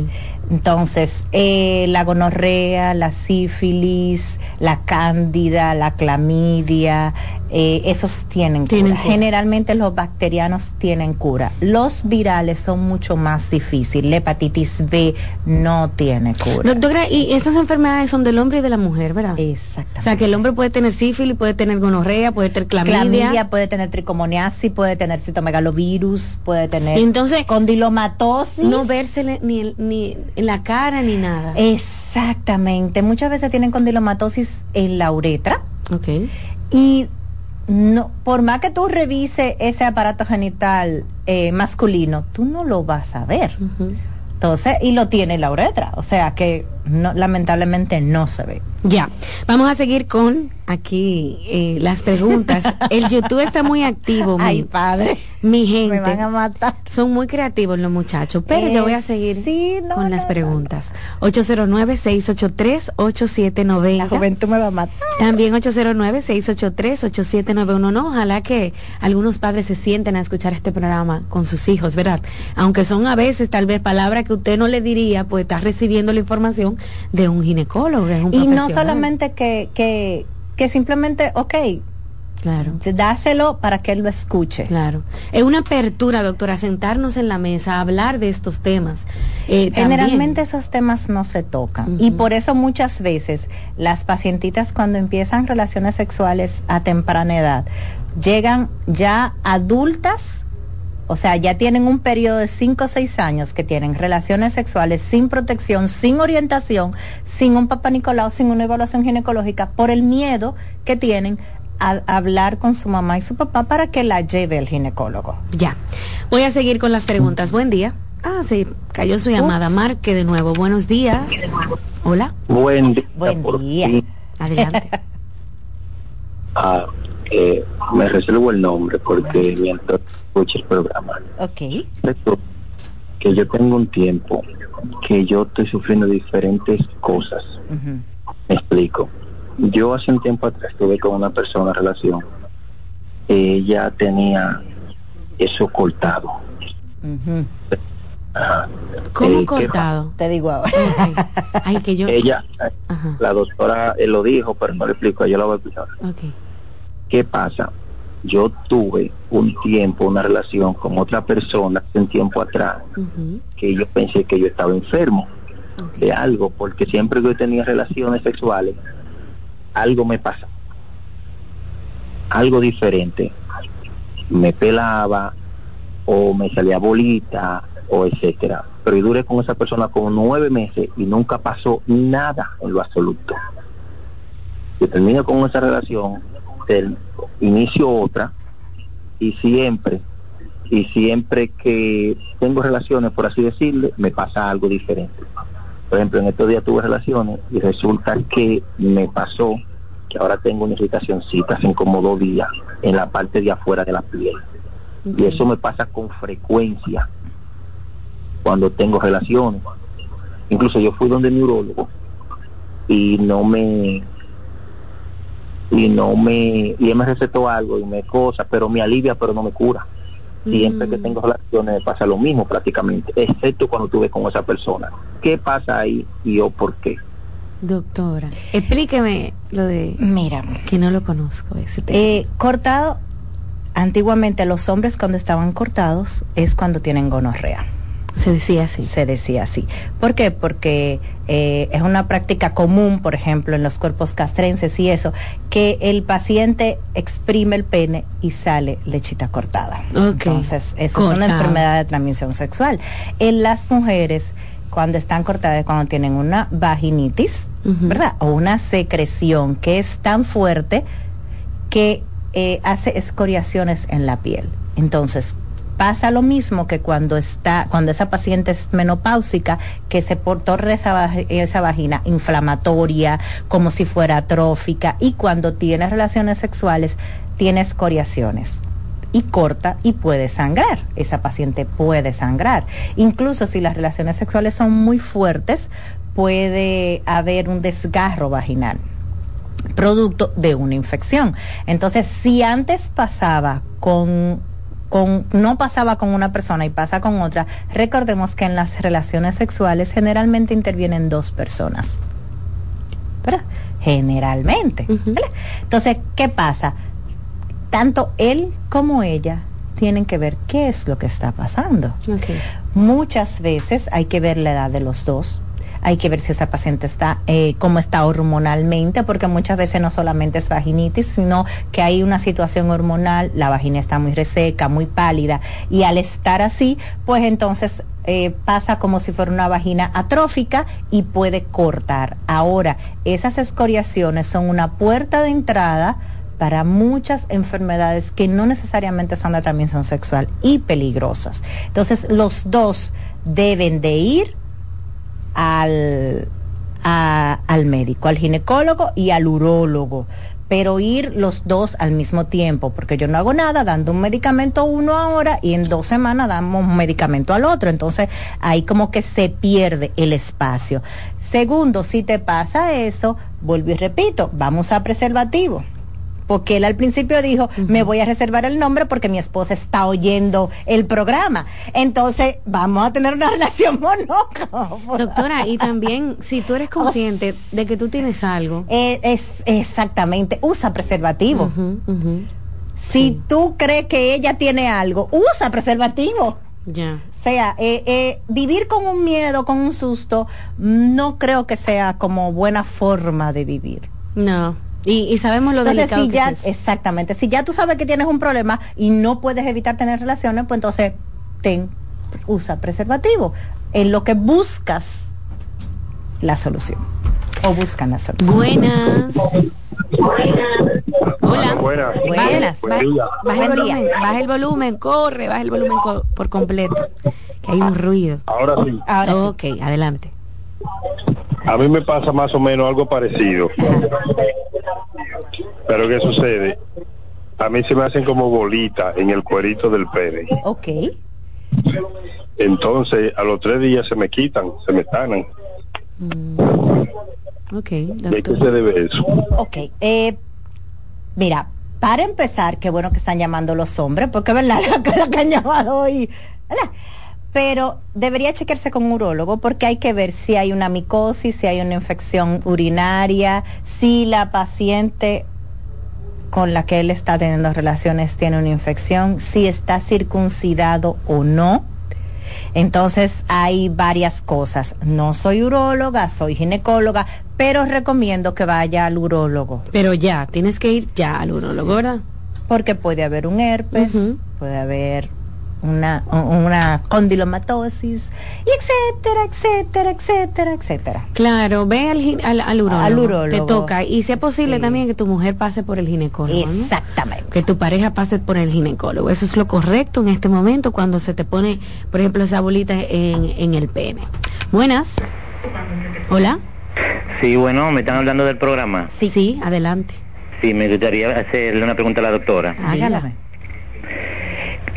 Entonces, eh, la gonorrea, la sífilis, la cándida, la clamidia, eh, esos tienen cura. Tienen cura. Generalmente los bacterianos tienen cura. Los virales son mucho más difíciles. La hepatitis B no tiene cura. Doctora, y esas enfermedades son del hombre y de la mujer, ¿verdad? Exactamente. O sea, que el hombre puede tener sífilis, puede tener gonorrea, puede tener clamidia. clamidia, puede tener tricomoniasis, puede tener citomegalovirus, puede tener entonces- condilomatosis. no vérsele ni, ni en la cara ni nada. Exactamente. Muchas veces tienen condilomatosis en la uretra ok. y no, por más que tú revises ese aparato genital eh, masculino, tú no lo vas a ver. Entonces, y lo tiene en la uretra. O sea que no, lamentablemente no se ve. Ya, vamos a seguir con aquí eh, las preguntas. El YouTube está muy activo. Ay, padre. Mi gente. Me van a matar. Son muy creativos los muchachos, pero yo voy a Eh, seguir sí, no, con las no, preguntas. 809-683-8790. La juventud me va a matar. También 809-683-8791. No, ojalá que algunos padres se sienten a escuchar este programa con sus hijos, ¿verdad? Aunque son a veces tal vez palabras que usted no le diría, pues está recibiendo la información de un ginecólogo, de un Y no solamente que, que, que simplemente, ok, Claro. dáselo para que él lo escuche. Claro. Es una apertura, doctora, sentarnos en la mesa, hablar de estos temas. Eh, Generalmente esos temas no se tocan y por eso muchas veces las pacientitas cuando empiezan relaciones sexuales a temprana edad llegan ya adultas, o sea, ya tienen un periodo de 5 o 6 años que tienen relaciones sexuales sin protección, sin orientación, sin un papá Nicolau, sin una evaluación ginecológica, por el miedo que tienen a hablar con su mamá y su papá para que la lleve el ginecólogo. Ya. Voy a seguir con las preguntas. Buen día. Ah, sí, cayó su llamada. Marque de nuevo. Buenos días. Hola. Buen día. Buen día. Adelante. Ah, eh, me reservo el nombre porque mientras escucho el programa, Ok. que yo tengo un tiempo que yo estoy sufriendo diferentes cosas. Me explico. Yo hace un tiempo atrás estuve con una persona en relación. Ella tenía eso cortado. Ajá. ¿Cómo Eh, ¿qué cortado? Te digo ahora. Ay, que yo. Ella, la doctora eh, lo dijo, pero no le explico, yo la voy a explicar. Ok. ¿Qué pasa? Yo tuve un tiempo, una relación con otra persona hace un tiempo atrás, que yo pensé que yo estaba enfermo de algo, porque siempre que yo tenía relaciones sexuales, algo me pasa. Algo diferente. Me pelaba, o me salía bolita, o etcétera. Pero yo duré con esa persona como nueve meses y nunca pasó nada en lo absoluto. Yo termino con esa relación, inicio otra, y siempre, y siempre que tengo relaciones, por así decirle, me pasa algo diferente. Por ejemplo, en estos días tuve relaciones y resulta que me pasó que ahora tengo una irritacióncita hace como dos días en la parte de afuera de la piel. Y eso me pasa con frecuencia cuando tengo relaciones. Incluso yo fui donde el neurólogo y no me y no me y él me recetó algo y me cosa, pero me alivia, pero no me cura. Siempre que tengo relaciones me pasa lo mismo prácticamente, excepto cuando tuve con esa persona. ¿Qué pasa ahí y yo por qué? Doctora, explíqueme lo de. Mira. Que no lo conozco ese tema. Eh, cortado, antiguamente los hombres cuando estaban cortados es cuando tienen gonorrea. Se decía así. Se decía así. ¿Por qué? Porque eh, es una práctica común, por ejemplo, en los cuerpos castrenses y eso, que el paciente exprime el pene y sale lechita cortada. Entonces, eso es una enfermedad de transmisión sexual. En las mujeres, cuando están cortadas, es cuando tienen una vaginitis, ¿verdad? O una secreción que es tan fuerte que eh, hace escoriaciones en la piel. Entonces, pasa lo mismo que cuando está, cuando esa paciente es menopáusica, que se torna esa, esa vagina inflamatoria, como si fuera atrófica, y cuando tiene relaciones sexuales, tiene escoriaciones y corta y puede sangrar. Esa paciente puede sangrar. Incluso si las relaciones sexuales son muy fuertes, puede haber un desgarro vaginal producto de una infección. Entonces, si antes pasaba con con no pasaba con una persona y pasa con otra, recordemos que en las relaciones sexuales generalmente intervienen dos personas. ¿Verdad? Generalmente. Entonces, ¿qué pasa? Tanto él como ella tienen que ver qué es lo que está pasando. Muchas veces hay que ver la edad de los dos. Hay que ver si esa paciente está, eh, cómo está hormonalmente, porque muchas veces no solamente es vaginitis, sino que hay una situación hormonal, la vagina está muy reseca, muy pálida, y al estar así, pues entonces eh, pasa como si fuera una vagina atrófica y puede cortar. Ahora, esas escoriaciones son una puerta de entrada para muchas enfermedades que no necesariamente son de transmisión sexual y peligrosas. Entonces, los dos deben de ir al, al médico, al ginecólogo y al urólogo. Pero ir los dos al mismo tiempo, porque yo no hago nada dando un medicamento uno ahora y en dos semanas damos un medicamento al otro. Entonces ahí como que se pierde el espacio. Segundo, si te pasa eso, vuelvo y repito, vamos a preservativo. Porque él al principio dijo, me voy a reservar el nombre porque mi esposa está oyendo el programa. Entonces, vamos a tener una relación monógama. Doctora, y también, si tú eres consciente de que tú tienes algo. Eh, es, exactamente, usa preservativo. Si tú crees que ella tiene algo, usa preservativo. Ya. O sea, eh, eh, vivir con un miedo, con un susto, no creo que sea como buena forma de vivir. No. Y, y sabemos lo entonces, delicado si que ya, es exactamente, si ya tú sabes que tienes un problema y no puedes evitar tener relaciones, pues entonces ten, usa preservativo. En lo que buscas la solución. O buscan la solución. Buenas. Hola. Buenas. Buenas. Baja, el volumen, baja el volumen, corre, baja el volumen co- por completo. Que hay un ruido. Ahora sí. Ahora sí. ok, adelante. A mí me pasa más o menos algo parecido. Pero ¿qué sucede? A mí se me hacen como bolitas en el cuerito del pene. Ok. Entonces, a los tres días se me quitan, se me tanan. Ok, ¿Y a qué se debe eso? Ok. Eh, mira, para empezar, qué bueno que están llamando los hombres, porque verdad la cara que han llamado hoy. ¿verdad? Pero debería chequearse con un urólogo porque hay que ver si hay una micosis, si hay una infección urinaria, si la paciente con la que él está teniendo relaciones tiene una infección, si está circuncidado o no. Entonces hay varias cosas. No soy uróloga, soy ginecóloga, pero recomiendo que vaya al urólogo. Pero ya, tienes que ir ya al urólogo, ¿verdad? Porque puede haber un herpes, puede haber una, una condilomatosis, y etcétera, etcétera, etcétera, etcétera. Claro, ve al, al, al urólogo. Al urólogo. Te toca. Y si es posible Sí. también que tu mujer pase por el ginecólogo. ¿no? Exactamente. Que tu pareja pase por el ginecólogo. Eso es lo correcto en este momento cuando se te pone, por ejemplo, esa bolita en, en el pene. Buenas. Hola. Sí, bueno, me están hablando del programa. Sí, sí, adelante. Sí, me gustaría hacerle una pregunta a la doctora. Hágala.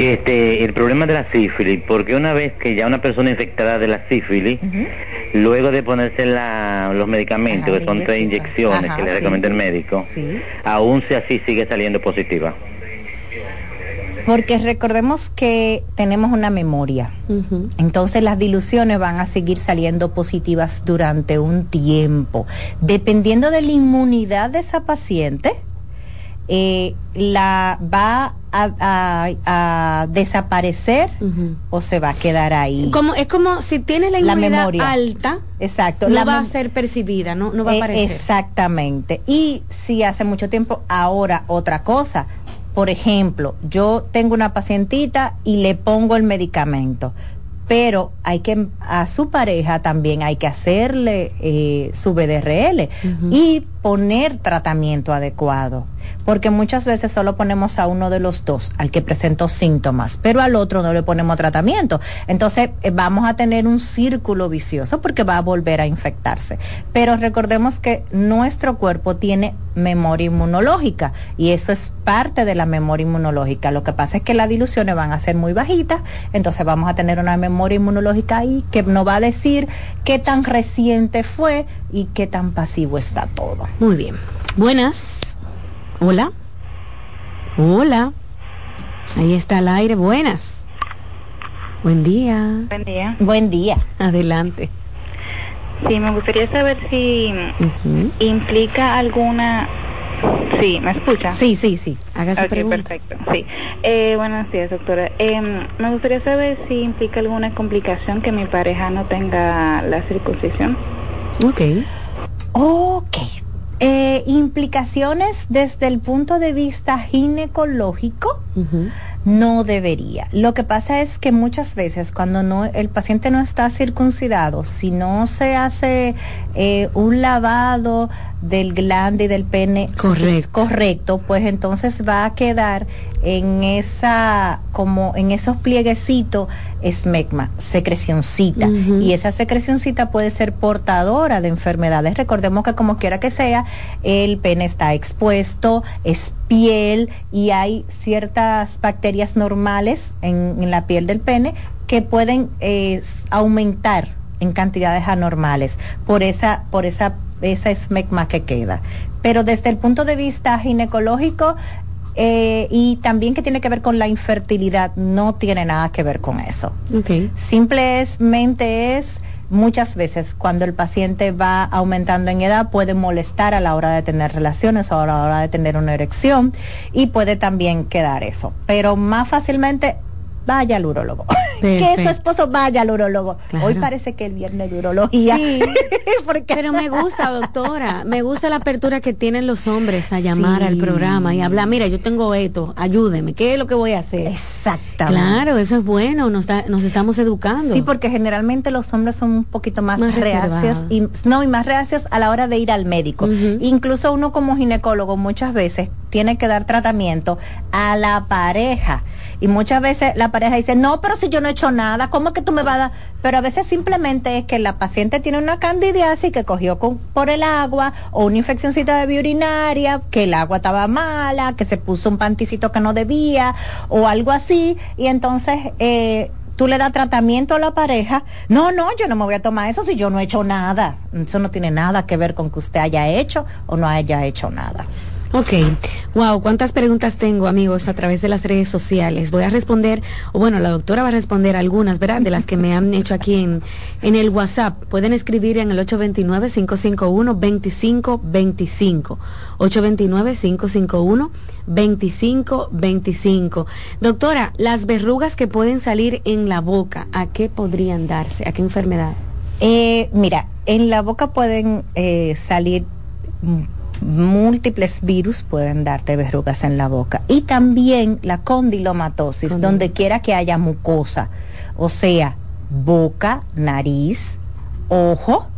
Este, el problema de la sífilis, porque una vez que ya una persona infectada de la sífilis, luego de ponerse la- los medicamentos, Ajá, que son tres inyecciones Ajá, que le sí. recomienda el médico, Sí. aún si así sigue saliendo positiva. Porque recordemos que tenemos una memoria. Entonces las diluciones van a seguir saliendo positivas durante un tiempo. Dependiendo de la inmunidad de esa paciente, eh, la va a, a- a desaparecer o se va a quedar ahí. Como, es como si tienes la memoria. alta, Exacto. no la va a ser percibida, no, no va a Eh, aparecer. Exactamente. Y si hace mucho tiempo, ahora otra cosa. Por ejemplo, yo tengo una pacientita y le pongo el medicamento, pero hay que a su pareja también hay que hacerle eh, su BDRL y poner tratamiento adecuado, porque muchas veces solo ponemos a uno de los dos, al que presentó síntomas, pero al otro no le ponemos tratamiento. Entonces eh, vamos a tener un círculo vicioso porque va a volver a infectarse. Pero recordemos que nuestro cuerpo tiene memoria inmunológica y eso es parte de la memoria inmunológica. Lo que pasa es que las diluciones van a ser muy bajitas, entonces vamos a tener una memoria inmunológica ahí que nos va a decir qué tan reciente fue y qué tan pasivo está todo. Muy bien. Buenas. Hola. Hola. Ahí está el aire. Buenas. Buen día. Buen día. Buen día. Adelante. Sí, me gustaría saber si implica alguna... Sí, ¿me escucha? Sí, sí, sí. Haga su Ok, pregunta. perfecto. Sí. Eh, buenos días, doctora. Em, me gustaría saber si implica alguna complicación que mi pareja no tenga la circuncisión. Ok. Ok. Eh, implicaciones desde el punto de vista ginecológico. No debería. Lo que pasa es que muchas veces cuando no el paciente no está circuncidado, si no se hace eh, un lavado del glande y del pene Correcto. correcto, pues entonces va a quedar en esa como en esos plieguecitos esmegma, secrecioncita y esa secrecioncita puede ser portadora de enfermedades. Recordemos que como quiera que sea, el pene está expuesto, es piel y hay ciertas bacterias normales en, en la piel del pene que pueden eh, aumentar en cantidades anormales por esa por esa esa esmegma que queda. Pero desde el punto de vista ginecológico eh, y también que tiene que ver con la infertilidad, no tiene nada que ver con eso. Ok. Simplemente es muchas veces cuando el paciente va aumentando en edad puede molestar a la hora de tener relaciones o a la hora de tener una erección y puede también quedar eso. Pero más fácilmente vaya al urólogo. que su esposo vaya al urólogo. Claro. Hoy parece que el viernes de urología. Sí, pero me gusta, doctora. Me gusta la apertura que tienen los hombres a llamar Sí. al programa y hablar. Mira, yo tengo esto, ayúdeme. ¿Qué es lo que voy a hacer? Exactamente. Claro, eso es bueno. Nos, da- nos estamos educando. Sí, porque generalmente los hombres son un poquito más, Más reacios y no y más reacios a la hora de ir al médico. Incluso uno como ginecólogo muchas veces tiene que dar tratamiento a la pareja y muchas veces la pareja dice no, pero si yo no he hecho nada, ¿cómo que tú me vas a dar? Pero a veces simplemente es que la paciente tiene una candidiasis que cogió con, por el agua o una infeccióncita de urinaria, que el agua estaba mala, que se puso un panticito que no debía o algo así y entonces eh, tú le das tratamiento a la pareja, no, no, yo no me voy a tomar eso si yo no he hecho nada. Eso no tiene nada que ver con que usted haya hecho o no haya hecho nada. Ok, wow, cuántas preguntas tengo amigos a través de las redes sociales. Voy a responder, o bueno, la doctora va a responder algunas, ¿verdad? De las que me han hecho aquí en, en el WhatsApp. Pueden escribir en el 829-551-2525. 829-551-2525. Doctora, las verrugas que pueden salir en la boca, ¿a qué podrían darse? ¿A qué enfermedad? Eh, mira, en la boca pueden eh, salir múltiples virus, pueden darte verrugas en la boca. Y también la condilomatosis, Condil- donde quiera que haya mucosa. O sea, boca, nariz, ojo,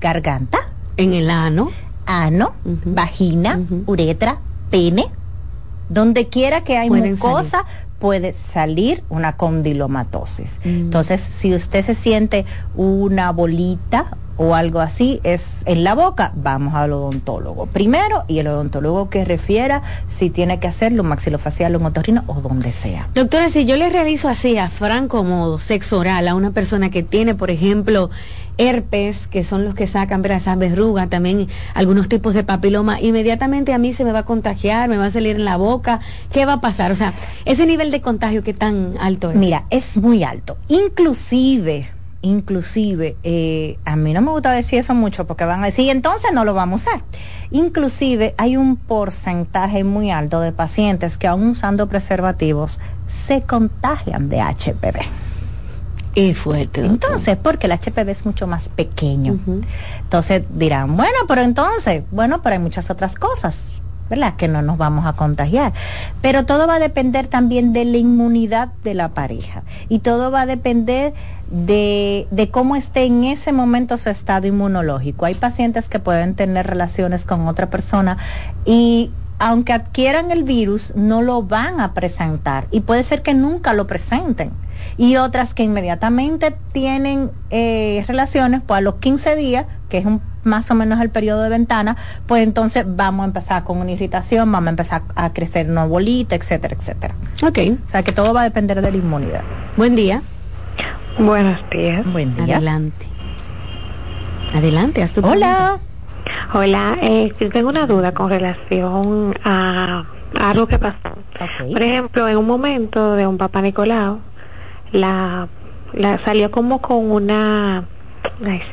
garganta, En el ano. ano, vagina, uretra, pene. Donde quiera que hay Pueden mucosa, puede salir una condilomatosis. Mm. Entonces, si usted se siente una bolita o algo así, es en la boca, vamos al odontólogo primero y el odontólogo que refiera si tiene que hacerlo maxilofacial o un otorrino o donde sea. Doctora, si yo le realizo así a franco modo, sexo oral a una persona que tiene, por ejemplo, herpes, que son los que sacan ¿verdad? esas verrugas, también algunos tipos de papiloma, inmediatamente a mí se me va a contagiar, me va a salir en la boca, ¿qué va a pasar? O sea, ese nivel de contagio, ¿qué tan alto es? Mira, es muy alto. Inclusive, inclusive, eh, a mí no me gusta decir eso mucho porque van a decir, entonces no lo vamos a usar. Inclusive hay un porcentaje muy alto de pacientes que aún usando preservativos se contagian de HPV. Y fuerte. doctor. Entonces, porque el HPV es mucho más pequeño. Entonces dirán, bueno, pero entonces, bueno, pero hay muchas otras cosas, ¿verdad? Que no nos vamos a contagiar. Pero todo va a depender también de la inmunidad de la pareja. Y todo va a depender de, de cómo esté en ese momento su estado inmunológico. Hay pacientes que pueden tener relaciones con otra persona y aunque adquieran el virus, no lo van a presentar. Y puede ser que nunca lo presenten y otras que inmediatamente tienen eh, relaciones, pues a los 15 días, que es un, más o menos el periodo de ventana, pues entonces vamos a empezar con una irritación, vamos a empezar a crecer una bolita, etcétera, etcétera. Ok, O sea que todo va a depender de la inmunidad. buen día. Buenos días. Buen día. Adelante. Adelante, haz tu Hola. Hola, eh, yo tengo una duda con relación a, a algo que pasó. Por ejemplo, en un momento de un papá Nicolau, la, la salió como con una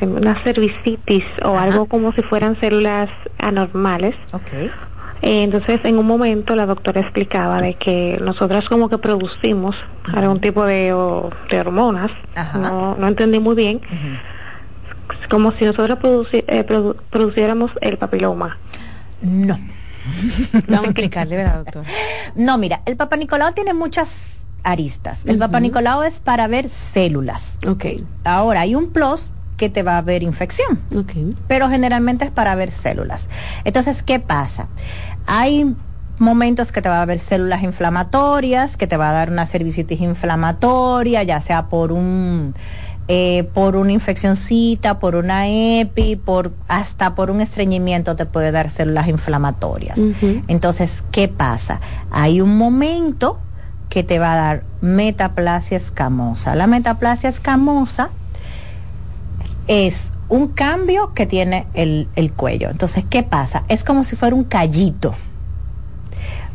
una cervicitis o algo como si fueran células anormales. Ok. Eh, entonces, en un momento la doctora explicaba de que nosotras como que producimos algún tipo de, o- de hormonas, Ajá. no, no entendí muy bien, como si nosotros produci- eh, produ- produciéramos el papiloma. No. Vamos a explicarle, ¿verdad, doctor? No, mira, el Papa Nicolau tiene muchas aristas. El Papa Nicolau es para ver células. Ok. Ahora, hay un plus que te va a ver infección. Pero generalmente es para ver células. Entonces, ¿qué pasa? Hay momentos que te va a ver células inflamatorias, que te va a dar una cervicitis inflamatoria, ya sea por un eh, por una infeccióncita, por una EPI, por hasta por un estreñimiento te puede dar células inflamatorias. Entonces, ¿qué pasa? Hay un momento que te va a dar metaplasia escamosa. La metaplasia escamosa es un cambio que tiene el, el cuello. Entonces, ¿qué pasa? Es como si fuera un callito.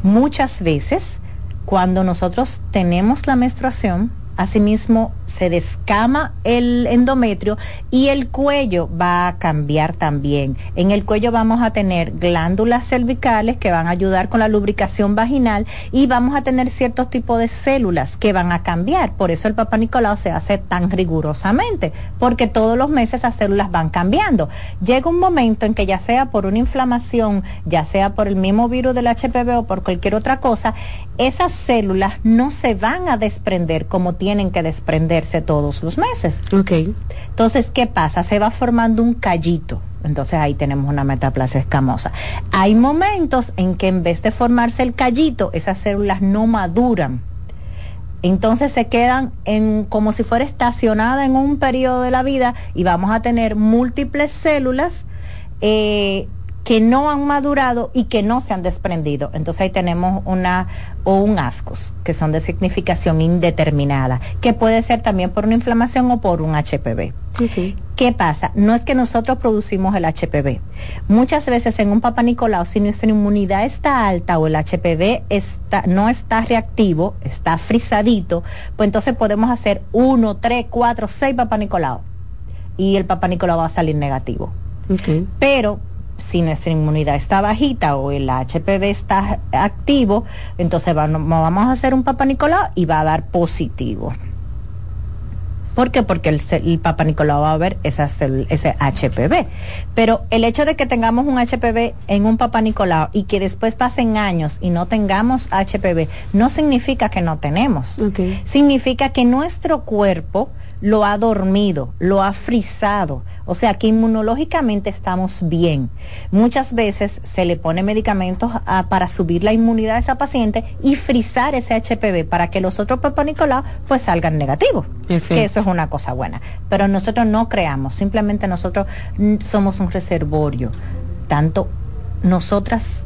Muchas veces, cuando nosotros tenemos la menstruación, Asimismo, se descama el endometrio y el cuello va a cambiar también. En el cuello vamos a tener glándulas cervicales que van a ayudar con la lubricación vaginal y vamos a tener ciertos tipos de células que van a cambiar. Por eso el Papa Nicolau se hace tan rigurosamente, porque todos los meses esas células van cambiando. Llega un momento en que ya sea por una inflamación, ya sea por el mismo virus del HPV o por cualquier otra cosa, esas células no se van a desprender como tienen que todos los meses. Ok. Entonces, ¿qué pasa? Se va formando un callito. Entonces ahí tenemos una metaplasia escamosa. Hay momentos en que en vez de formarse el callito, esas células no maduran. Entonces se quedan en como si fuera estacionada en un periodo de la vida y vamos a tener múltiples células eh, que no han madurado y que no se han desprendido. Entonces ahí tenemos una o un ascos, que son de significación indeterminada, que puede ser también por una inflamación o por un HPV. ¿Qué pasa? No es que nosotros producimos el HPV. Muchas veces en un papá Nicolau, si nuestra inmunidad está alta o el HPV está, no está reactivo, está frisadito, pues entonces podemos hacer uno, tres, cuatro, seis papá Nicolau. Y el papá Nicolau va a salir negativo. Pero si nuestra inmunidad está bajita o el HPV está activo, entonces vamos a hacer un Papa Nicolau y va a dar positivo. ¿Por qué? Porque el, el Papa Nicolau va a ver ese HPV. Pero el hecho de que tengamos un HPV en un Papa Nicolau y que después pasen años y no tengamos HPV, no significa que no tenemos. Significa que nuestro cuerpo lo ha dormido, lo ha frisado, o sea que inmunológicamente estamos bien. Muchas veces se le pone medicamentos para subir la inmunidad a esa paciente y frisar ese HPV para que los otros Nicolás pues salgan negativos. Que eso es una cosa buena. Pero nosotros no creamos, simplemente nosotros somos un reservorio. Tanto nosotras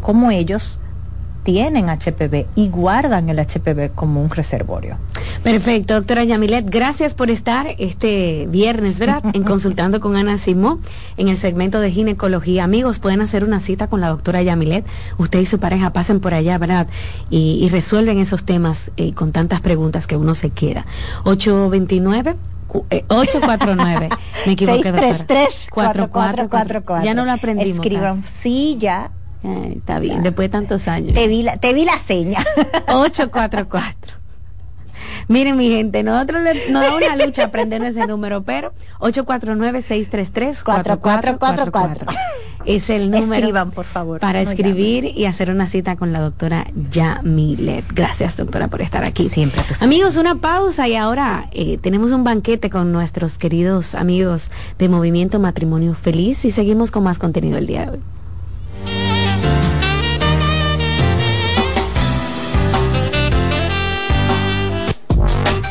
como ellos tienen HPV y guardan el HPV como un reservorio. Perfecto, doctora Yamilet, gracias por estar este viernes, ¿verdad? En Consultando con Ana Simó, en el segmento de ginecología. Amigos, pueden hacer una cita con la doctora Yamilet. Usted y su pareja pasen por allá, ¿verdad? Y, resuelven esos temas eh, con tantas preguntas que uno se queda. 829 849. Me equivoqué. 633 4444. Ya no lo aprendimos. Escriban, sí, ya está bien, después de tantos años. Te vi la, te vi la seña. 844. Miren, mi gente, nosotros nos da una lucha aprender ese número, pero 849-633-4444 es el número Escriban, por favor, para escribir y hacer una cita con la doctora Yamilet. Gracias, doctora, por estar aquí. Siempre. Amigos, una pausa y ahora eh, tenemos un banquete con nuestros queridos amigos de Movimiento Matrimonio Feliz y seguimos con más contenido el día de hoy.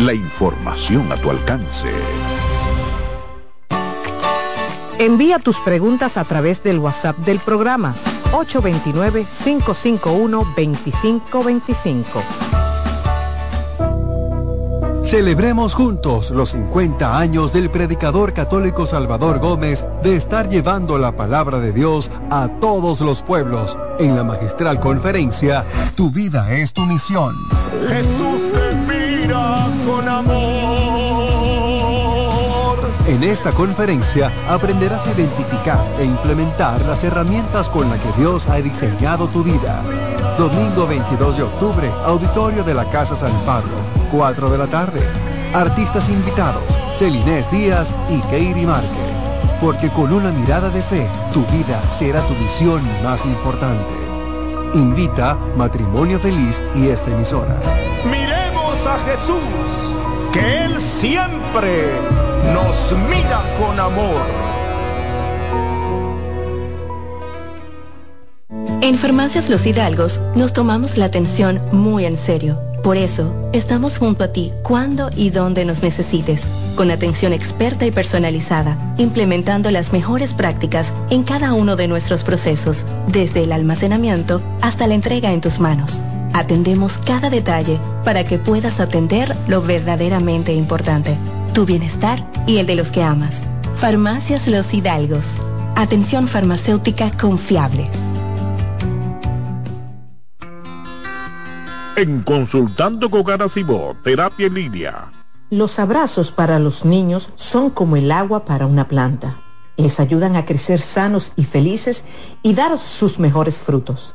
la información a tu alcance. Envía tus preguntas a través del WhatsApp del programa 829-551-2525. Celebremos juntos los 50 años del predicador católico Salvador Gómez de estar llevando la palabra de Dios a todos los pueblos en la magistral conferencia Tu vida es tu misión. Jesús En esta conferencia aprenderás a identificar e implementar las herramientas con las que Dios ha diseñado tu vida. Domingo 22 de octubre, auditorio de la Casa San Pablo, 4 de la tarde. Artistas invitados, Celinés Díaz y Keiri Márquez. Porque con una mirada de fe, tu vida será tu visión más importante. Invita Matrimonio Feliz y esta emisora. A Jesús, que Él siempre nos mira con amor. En Farmacias Los Hidalgos nos tomamos la atención muy en serio. Por eso, estamos junto a ti cuando y donde nos necesites, con atención experta y personalizada, implementando las mejores prácticas en cada uno de nuestros procesos, desde el almacenamiento hasta la entrega en tus manos. Atendemos cada detalle para que puedas atender lo verdaderamente importante, tu bienestar y el de los que amas. Farmacias Los Hidalgos. Atención farmacéutica confiable. En Consultando con Garacimo, Terapia en Línea. Los abrazos para los niños son como el agua para una planta. Les ayudan a crecer sanos y felices y dar sus mejores frutos.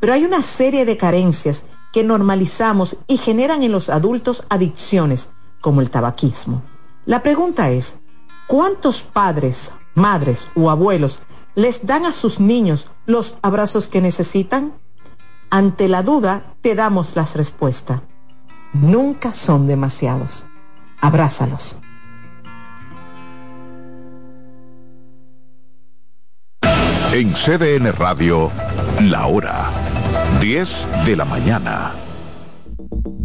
pero hay una serie de carencias que normalizamos y generan en los adultos adicciones, como el tabaquismo. La pregunta es, ¿cuántos padres, madres o abuelos les dan a sus niños los abrazos que necesitan? Ante la duda, te damos las respuestas. Nunca son demasiados. Abrázalos. En CDN Radio, la hora 10 de la mañana.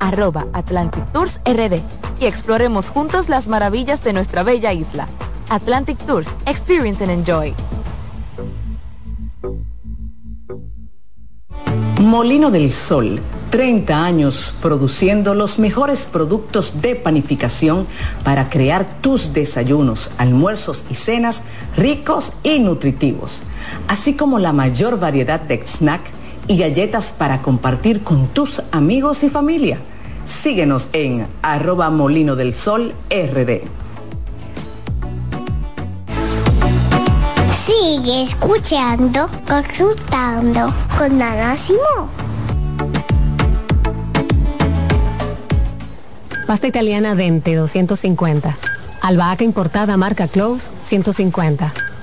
arroba Atlantic Tours RD y exploremos juntos las maravillas de nuestra bella isla. Atlantic Tours, Experience and Enjoy. Molino del Sol, 30 años produciendo los mejores productos de panificación para crear tus desayunos, almuerzos y cenas ricos y nutritivos, así como la mayor variedad de snack y galletas para compartir con tus amigos y familia. Síguenos en arroba molino del sol rd. Sigue escuchando, consultando con Ana Simón. Pasta italiana Dente 250. Albahaca importada marca Close 150.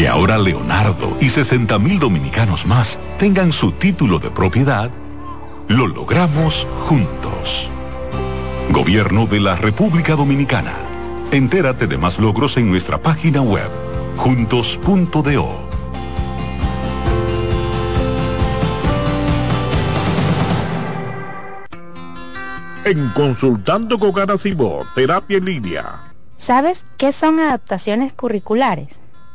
Que ahora Leonardo y 60 mil dominicanos más tengan su título de propiedad, lo logramos juntos. Gobierno de la República Dominicana. Entérate de más logros en nuestra página web, juntos.do. En Consultando con Garacimo, Terapia en Línea. ¿Sabes qué son adaptaciones curriculares?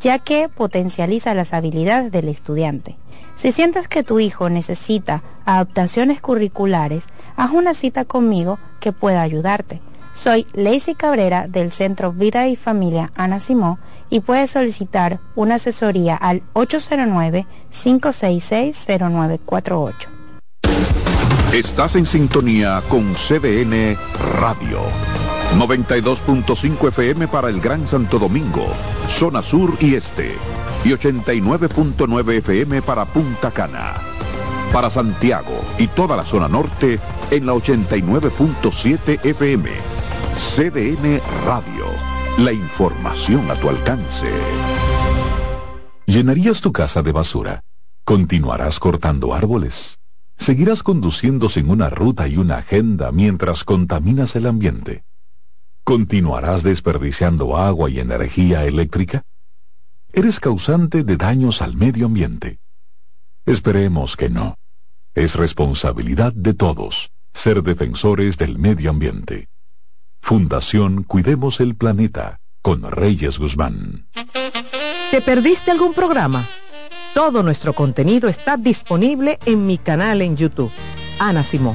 ya que potencializa las habilidades del estudiante. Si sientes que tu hijo necesita adaptaciones curriculares, haz una cita conmigo que pueda ayudarte. Soy Lacey Cabrera del Centro Vida y Familia Ana Simó y puedes solicitar una asesoría al 809-566-0948. Estás en sintonía con CDN Radio. 92.5 FM para el Gran Santo Domingo, zona sur y este. Y 89.9 FM para Punta Cana. Para Santiago y toda la zona norte en la 89.7 FM CDN Radio. La información a tu alcance. ¿Llenarías tu casa de basura? ¿Continuarás cortando árboles? ¿Seguirás conduciendo sin una ruta y una agenda mientras contaminas el ambiente? ¿Continuarás desperdiciando agua y energía eléctrica? ¿Eres causante de daños al medio ambiente? Esperemos que no. Es responsabilidad de todos ser defensores del medio ambiente. Fundación Cuidemos el Planeta con Reyes Guzmán. ¿Te perdiste algún programa? Todo nuestro contenido está disponible en mi canal en YouTube. Ana Simón.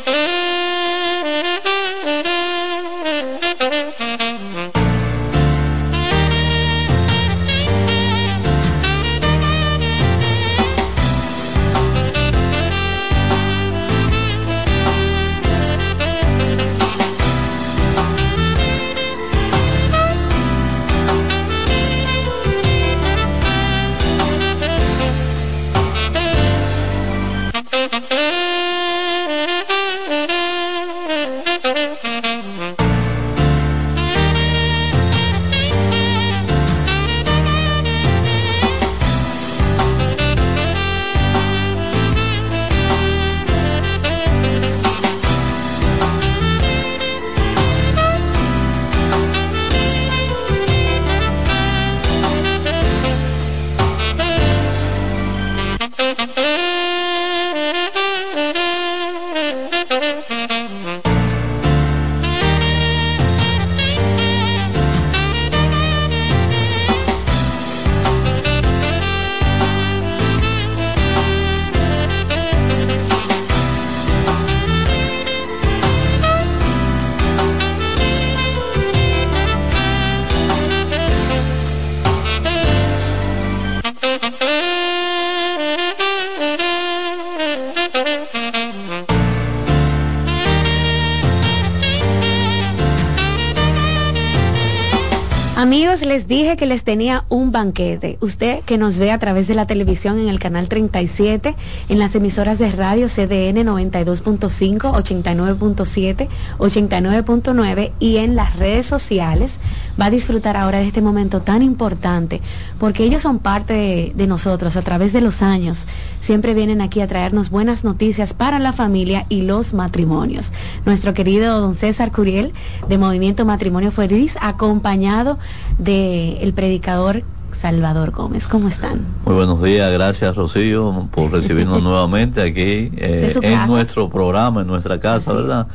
Les tenía un banquete. Usted que nos ve a través de la televisión en el canal 37, en las emisoras de radio CDN 92.5, 89.7, 89.9 y en las redes sociales, va a disfrutar ahora de este momento tan importante, porque ellos son parte de, de nosotros a través de los años. Siempre vienen aquí a traernos buenas noticias para la familia y los matrimonios. Nuestro querido don César Curiel de Movimiento Matrimonio Feliz, acompañado de el predicador Salvador Gómez. ¿Cómo están? Muy buenos días, gracias Rocío por recibirnos nuevamente aquí eh, en nuestro programa, en nuestra casa, ¿verdad?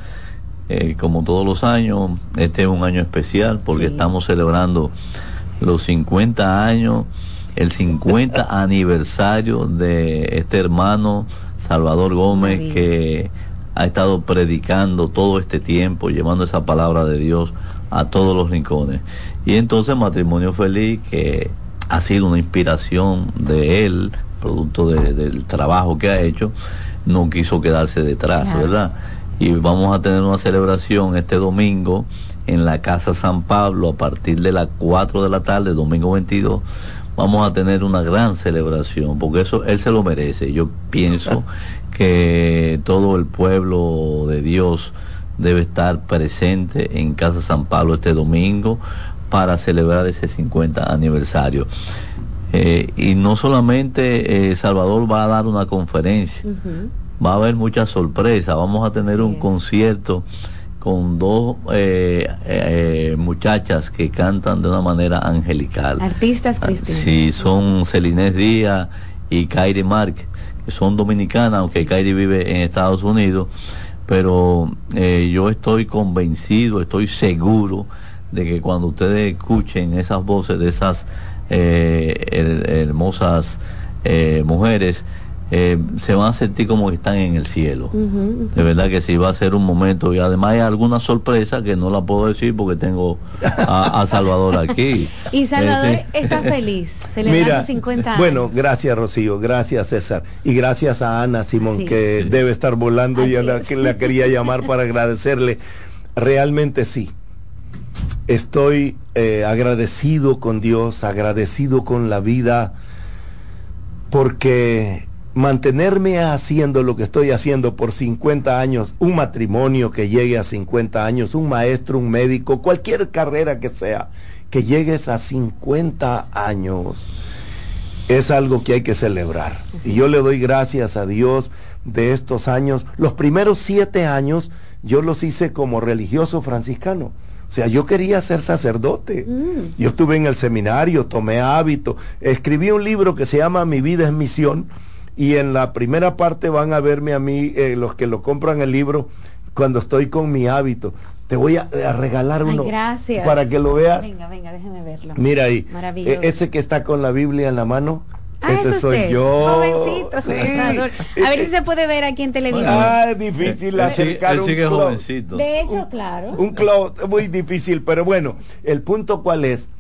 Eh, como todos los años, este es un año especial porque estamos celebrando los 50 años, el 50 aniversario de este hermano Salvador Gómez que ha estado predicando todo este tiempo, llevando esa palabra de Dios a todos los rincones. Y entonces Matrimonio Feliz, que ha sido una inspiración de él, producto del trabajo que ha hecho, no quiso quedarse detrás, ¿verdad? Y vamos a tener una celebración este domingo en la Casa San Pablo a partir de las 4 de la tarde, domingo 22. Vamos a tener una gran celebración, porque eso él se lo merece. Yo pienso que todo el pueblo de Dios debe estar presente en Casa San Pablo este domingo para celebrar ese 50 aniversario. Eh, y no solamente eh, Salvador va a dar una conferencia, va a haber muchas sorpresas, vamos a tener un concierto con dos eh, muchachas que cantan de una manera angelical. Artistas ah, cristianos. Sí, son Celinés Díaz y Kairi Mark son dominicanas, aunque Kairi vive en Estados Unidos, pero eh, yo estoy convencido, estoy seguro de que cuando ustedes escuchen esas voces de esas eh, hermosas eh, mujeres, eh, se van a sentir como que están en el cielo. De verdad que sí, va a ser un momento y además hay alguna sorpresa que no la puedo decir porque tengo a, Salvador aquí. y Salvador eh, está feliz, celebrando 50 años. Bueno, gracias Rocío, gracias César y gracias a Ana Simón que debe estar volando y a la que la quería llamar para agradecerle. Realmente sí. Estoy eh, agradecido con Dios, agradecido con la vida, porque mantenerme haciendo lo que estoy haciendo por 50 años, un matrimonio que llegue a 50 años, un maestro, un médico, cualquier carrera que sea, que llegues a 50 años, es algo que hay que celebrar. Y yo le doy gracias a Dios de estos años. Los primeros siete años yo los hice como religioso franciscano. O sea, yo quería ser sacerdote. Mm. Yo estuve en el seminario, tomé hábito, escribí un libro que se llama Mi vida es misión y en la primera parte van a verme a mí, eh, los que lo compran el libro, cuando estoy con mi hábito. Te voy a, regalar uno gracias. para que lo veas. Venga, venga, déjeme verlo. Mira ahí, e, ese que está con la Biblia en la mano. Ah, ese soy yo. Jovencito, A ver si se puede ver aquí en televisión. Ah, es difícil acercar un jovencito. De hecho, claro. Un closet muy difícil, pero bueno, el punto cuál es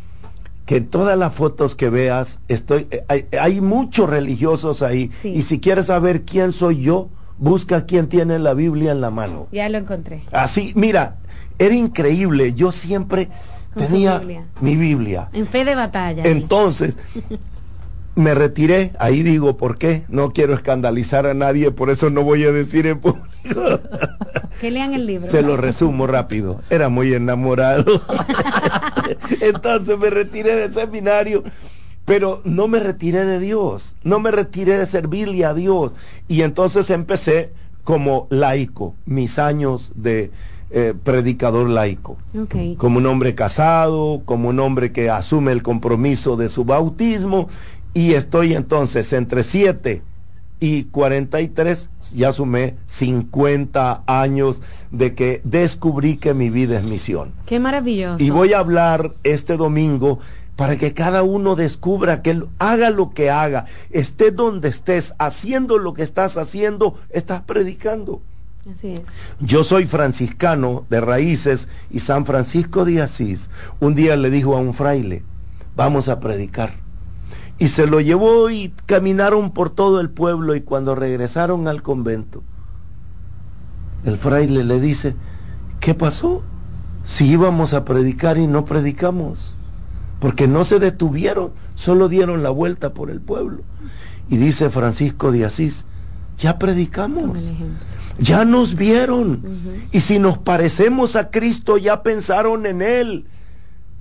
que en todas las fotos que veas, estoy, eh, hay, muchos religiosos ahí. Y si quieres saber quién soy yo, busca quién tiene la Biblia en la mano. Ya lo encontré. Así, mira, era increíble. Yo siempre tenía mi Biblia. En fe de batalla. Entonces, me retiré, ahí digo por qué, no quiero escandalizar a nadie, por eso no voy a decir en público. Que lean el libro. Se lo resumo rápido, era muy enamorado. Entonces me retiré del seminario, pero no me retiré de Dios, no me retiré de servirle a Dios. Y entonces empecé como laico, mis años de eh, predicador laico. Como un hombre casado, como un hombre que asume el compromiso de su bautismo y estoy entonces entre 7 y 43, ya sumé 50 años de que descubrí que mi vida es misión. Qué maravilloso. Y voy a hablar este domingo para que cada uno descubra que haga lo que haga, esté donde estés, haciendo lo que estás haciendo, estás predicando. Así es. Yo soy franciscano de raíces y San Francisco de Asís un día le dijo a un fraile, vamos a predicar y se lo llevó y caminaron por todo el pueblo y cuando regresaron al convento, el fraile le dice, ¿qué pasó? Si íbamos a predicar y no predicamos, porque no se detuvieron, solo dieron la vuelta por el pueblo. Y dice Francisco de Asís, ya predicamos, ya nos vieron, y si nos parecemos a Cristo, ya pensaron en Él.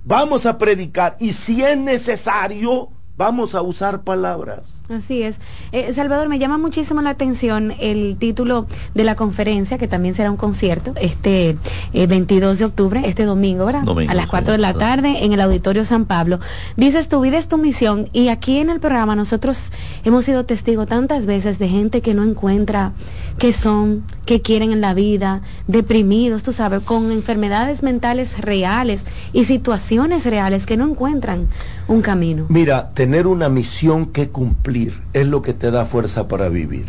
Vamos a predicar, y si es necesario, Vamos a usar palabras. Así es. Eh, Salvador, me llama muchísimo la atención el título de la conferencia, que también será un concierto, este 22 eh, de octubre, este domingo, ¿verdad? a las 4 de la tarde en el Auditorio San Pablo. Dices, tu vida es tu misión y aquí en el programa nosotros hemos sido testigos tantas veces de gente que no encuentra qué son, qué quieren en la vida, deprimidos, tú sabes, con enfermedades mentales reales y situaciones reales que no encuentran un camino. Mira, tener una misión que cumplir es lo que te da fuerza para vivir.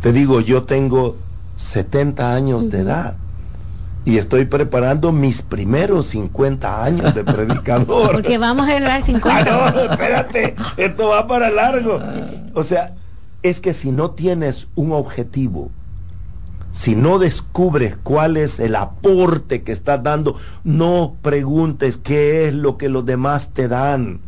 Te digo, yo tengo 70 años de edad y estoy preparando mis primeros 50 años de predicador. Porque vamos a generar 50. Ah, no, espérate, esto va para largo. O sea, es que si no tienes un objetivo, si no descubres cuál es el aporte que estás dando, no preguntes qué es lo que los demás te dan.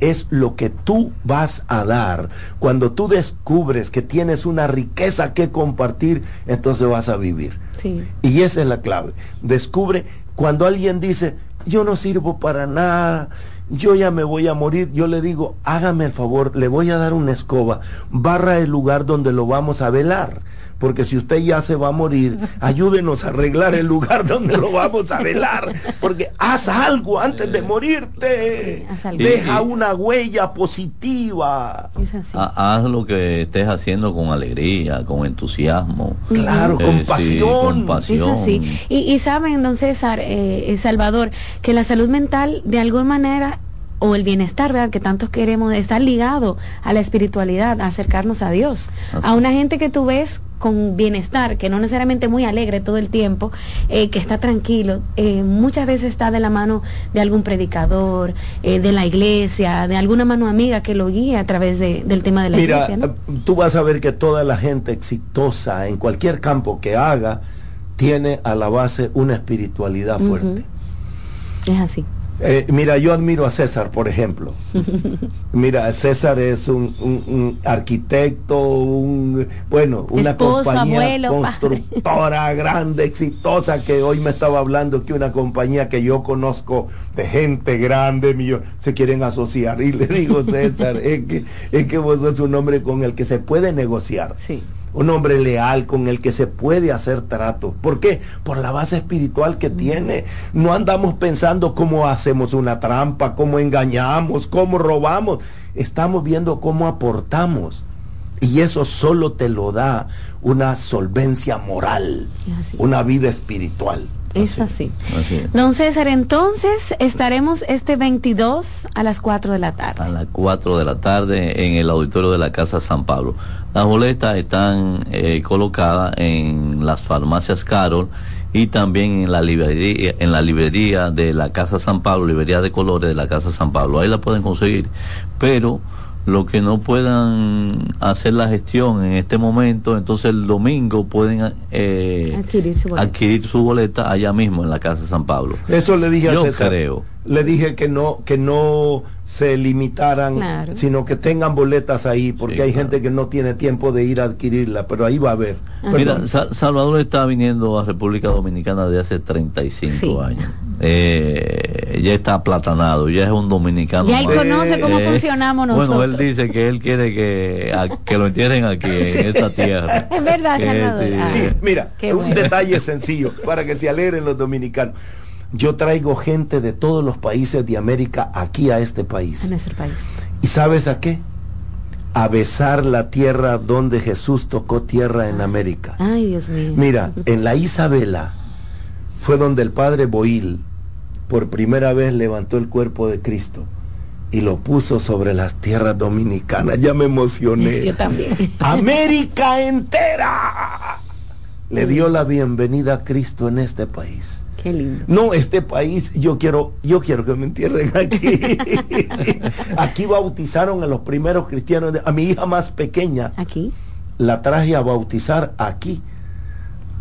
Es lo que tú vas a dar. Cuando tú descubres que tienes una riqueza que compartir, entonces vas a vivir. Y esa es la clave. Descubre cuando alguien dice, yo no sirvo para nada, yo ya me voy a morir, yo le digo, hágame el favor, le voy a dar una escoba, barra el lugar donde lo vamos a velar porque si usted ya se va a morir, ayúdenos a arreglar el lugar donde lo vamos a velar, porque haz algo antes de morirte, deja una huella positiva. Haz lo que estés haciendo con alegría, con entusiasmo. Claro, con, pasión. Y, saben, don César, eh, Salvador, que la salud mental de alguna manera o el bienestar, ¿verdad? Que tantos queremos, estar ligado a la espiritualidad, a acercarnos a Dios. A una gente que tú ves con bienestar, que no necesariamente muy alegre todo el tiempo, eh, que está tranquilo, eh, muchas veces está de la mano de algún predicador, eh, de la iglesia, de alguna mano amiga que lo guíe a través del tema de la iglesia. Mira, tú vas a ver que toda la gente exitosa en cualquier campo que haga tiene a la base una espiritualidad fuerte. Es así. Eh, mira, yo admiro a César, por ejemplo. Mira, César es un, arquitecto, un bueno, una compañía constructora grande, exitosa, que hoy me estaba hablando que una compañía que yo conozco de gente grande, se quieren asociar. Y le digo, César, es que, es que vos sos un hombre con el que se puede negociar. Sí un hombre leal con el que se puede hacer trato. ¿Por qué? Por la base espiritual que tiene. No andamos pensando cómo hacemos una trampa, cómo engañamos, cómo robamos. Estamos viendo cómo aportamos. Y eso solo te lo da una solvencia moral, una vida espiritual. Es así. Don César, entonces estaremos este 22 a las 4 de la tarde. A las 4 de la tarde en el auditorio de la Casa San Pablo. Las boletas están eh, colocadas en las farmacias Carol y también en la librería en la librería de la Casa San Pablo, librería de colores de la Casa San Pablo. Ahí la pueden conseguir, pero lo que no puedan hacer la gestión en este momento, entonces el domingo pueden eh, adquirir, su boleta. allá mismo en la Casa San Pablo. Eso le dije a César. Creo. Le dije que no, que no se limitaran, sino que tengan boletas ahí, porque hay gente que no tiene tiempo de ir a adquirirla, pero ahí va a haber. Mira, Salvador está viniendo a República Dominicana de hace 35 años. Eh, ya está aplatanado, ya es un dominicano. Ya él conoce cómo eh, funcionamos nosotros. Bueno, él dice que él quiere que, que lo entierren aquí, en esta tierra. Es verdad, Salvador. Sí, ah, mira, un detalle sencillo para que se alegren los dominicanos. Yo traigo gente de todos los países de América aquí a este país. A nuestro país. ¿Y sabes a qué? A besar la tierra donde Jesús tocó tierra en América. Ay, Dios mío. Mira, en la Isabela fue donde el padre Boil por primera vez levantó el cuerpo de Cristo y lo puso sobre las tierras dominicanas. Ya me emocioné. Yo también. América entera le dio la bienvenida a Cristo en este país. No, este país, yo quiero, yo quiero que me entierren aquí. aquí bautizaron a los primeros cristianos, a mi hija más pequeña. Aquí. La traje a bautizar aquí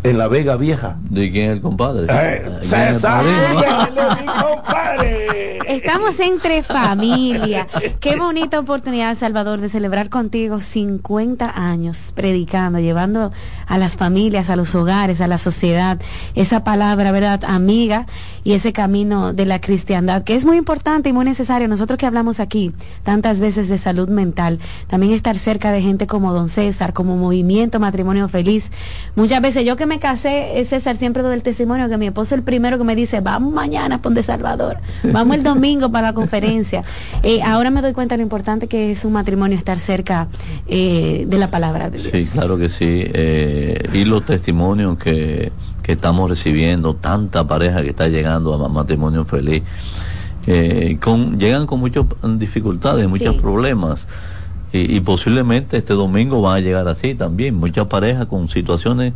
en la Vega Vieja. ¿De quién es el compadre? Eh, César, mi compadre. Estamos entre familia. Qué bonita oportunidad, Salvador, de celebrar contigo 50 años predicando, llevando a las familias, a los hogares, a la sociedad, esa palabra, ¿verdad? Amiga y ese camino de la cristiandad, que es muy importante y muy necesario. Nosotros que hablamos aquí tantas veces de salud mental, también estar cerca de gente como Don César, como Movimiento Matrimonio Feliz. Muchas veces yo que me casé, César, siempre doy el testimonio que mi esposo es el primero que me dice, vamos mañana a Ponte Salvador, vamos el domingo para la conferencia. Eh, ahora me doy cuenta de lo importante que es un matrimonio estar cerca eh, de la palabra de Dios. Sí, claro que sí. Eh, y los testimonios que, que estamos recibiendo, tanta pareja que está llegando a matrimonio feliz, con, llegan con muchas dificultades, muchos problemas. Y, y, posiblemente este domingo van a llegar así también, muchas parejas con situaciones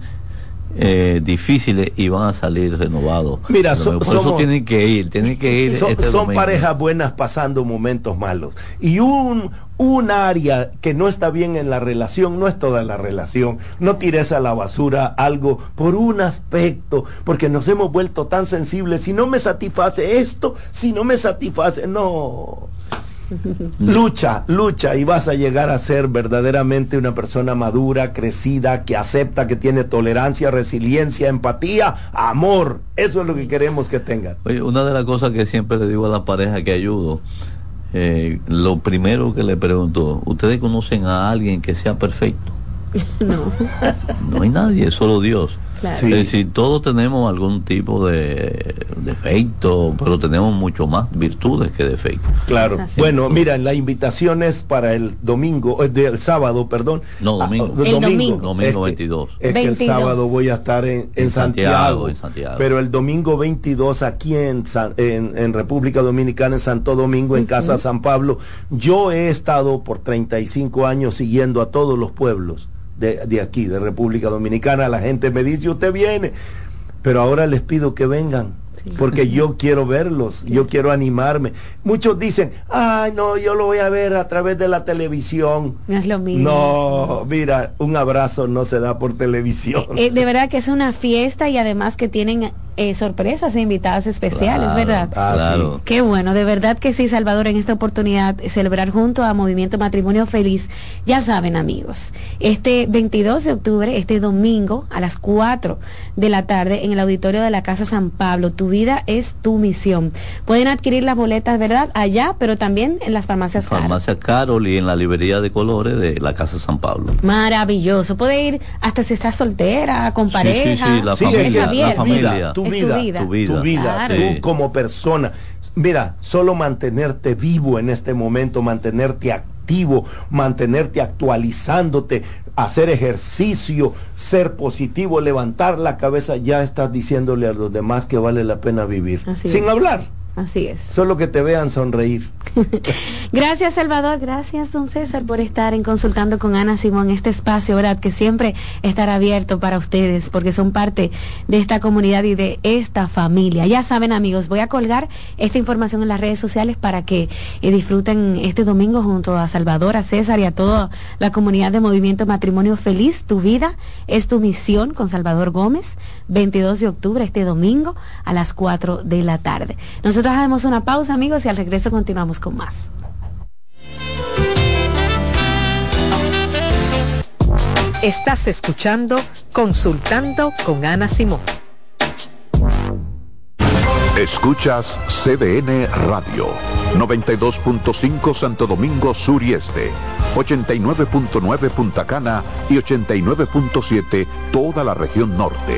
eh, difíciles y van a salir renovados. Mira, por eso tienen que ir, tienen que ir. Son, este son parejas buenas pasando momentos malos. Y un, un área que no está bien en la relación, no es toda la relación. No tires a la basura algo por un aspecto, porque nos hemos vuelto tan sensibles. Si no me satisface esto, si no me satisface, no. lucha, lucha y vas a llegar a ser verdaderamente una persona madura, crecida, que acepta, que tiene tolerancia, resiliencia, empatía, amor. Eso es lo que queremos que tengan. Oye, una de las cosas que siempre le digo a la pareja que ayudo, eh, lo primero que le pregunto, ¿ustedes conocen a alguien que sea perfecto? no. no hay nadie, solo Dios. Es decir, todos tenemos algún tipo de defecto, pero tenemos mucho más virtudes que defectos. Claro. Bueno, mira, la invitación es para el domingo, el eh, sábado, perdón. No, ah, domingo. domingo. Domingo 22. Es que el sábado voy a estar en, Santiago, en Santiago. Pero el domingo 22 aquí en, en, República Dominicana, en Santo Domingo, en Casa San Pablo, yo he estado por 35 años siguiendo a todos los pueblos de, aquí, de República Dominicana. La gente me dice, usted viene, pero ahora les pido que vengan porque yo quiero verlos, yo quiero animarme. Muchos dicen, ay, no, yo lo voy a ver a través de la televisión. No es lo mismo. No, mira, un abrazo no se da por televisión. Eh, eh, de verdad que es una fiesta y además que tienen eh, sorpresas e invitadas especiales, ¿verdad? Ah, Qué bueno, de verdad que sí, Salvador, en esta oportunidad celebrar junto a Movimiento Matrimonio Feliz. Ya saben, amigos, este 22 de octubre, este domingo, a las 4 de la tarde, en el auditorio de la Casa San Pablo, tu vida es tu misión. Pueden adquirir las boletas, ¿verdad? Allá, pero también en las farmacias Farmacia Carol y en la librería de colores de la Casa San Pablo. Maravilloso. Puede ir hasta si estás soltera, con pareja. Sí, sí, la, familia, la familia vida, tu vida, tu vida, tú como persona. Mira, solo mantenerte vivo en este momento, mantenerte activo, mantenerte actualizándote, hacer ejercicio, ser positivo, levantar la cabeza, ya estás diciéndole a los demás que vale la pena vivir. sin hablar. Así es. Solo que te vean sonreír. gracias Salvador, gracias don César por estar en consultando con Ana Simón este espacio, ¿verdad? Que siempre estará abierto para ustedes porque son parte de esta comunidad y de esta familia. Ya saben amigos, voy a colgar esta información en las redes sociales para que eh, disfruten este domingo junto a Salvador, a César y a toda la comunidad de Movimiento Matrimonio Feliz. Tu vida es tu misión con Salvador Gómez, 22 de octubre, este domingo a las 4 de la tarde. Nosotros hacemos una pausa, amigos, y al regreso continuamos con más. Estás escuchando Consultando con Ana Simón. Escuchas CDN Radio, 92.5 Santo Domingo Sur y Este, 89.9 Punta Cana y 89.7 toda la región norte.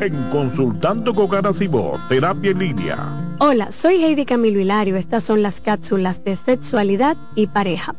En Consultando con Garacimo, Terapia en Línea. Hola, soy Heidi Camilo Hilario. Estas son las cápsulas de sexualidad y pareja.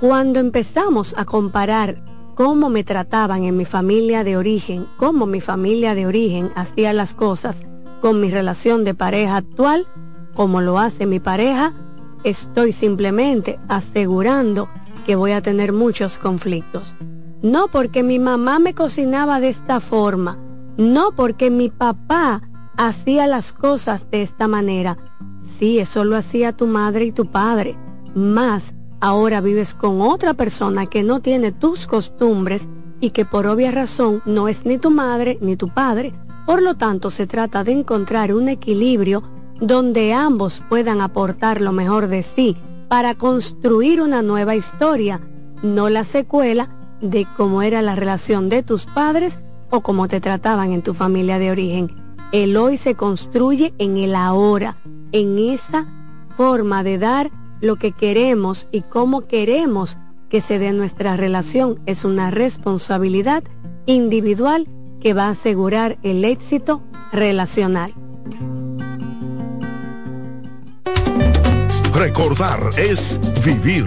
Cuando empezamos a comparar cómo me trataban en mi familia de origen, cómo mi familia de origen hacía las cosas con mi relación de pareja actual, como lo hace mi pareja, estoy simplemente asegurando que voy a tener muchos conflictos. No porque mi mamá me cocinaba de esta forma, no porque mi papá hacía las cosas de esta manera. Sí, eso lo hacía tu madre y tu padre. Más ahora vives con otra persona que no tiene tus costumbres y que por obvia razón no es ni tu madre ni tu padre. Por lo tanto, se trata de encontrar un equilibrio donde ambos puedan aportar lo mejor de sí para construir una nueva historia, no la secuela de cómo era la relación de tus padres o cómo te trataban en tu familia de origen. El hoy se construye en el ahora, en esa forma de dar lo que queremos y cómo queremos que se dé nuestra relación. Es una responsabilidad individual que va a asegurar el éxito relacional. Recordar es vivir.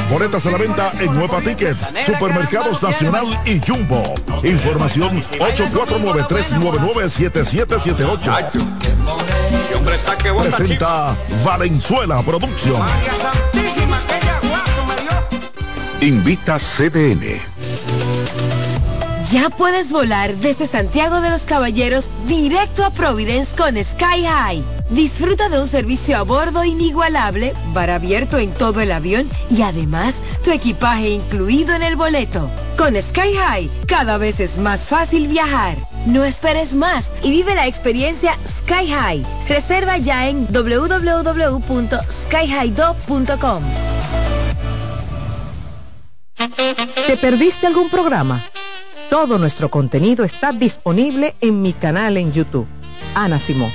Boletas a la venta en Nueva Tickets, Supermercados Nacional y Jumbo. Información 849-399-7778. Presenta Valenzuela Producción. Invita CDN. Ya puedes volar desde Santiago de los Caballeros directo a Providence con Sky High. Disfruta de un servicio a bordo inigualable, bar abierto en todo el avión y además tu equipaje incluido en el boleto. Con Sky High, cada vez es más fácil viajar. No esperes más y vive la experiencia Sky High. Reserva ya en www.skyhighdo.com. ¿Te perdiste algún programa? Todo nuestro contenido está disponible en mi canal en YouTube. Ana Simón.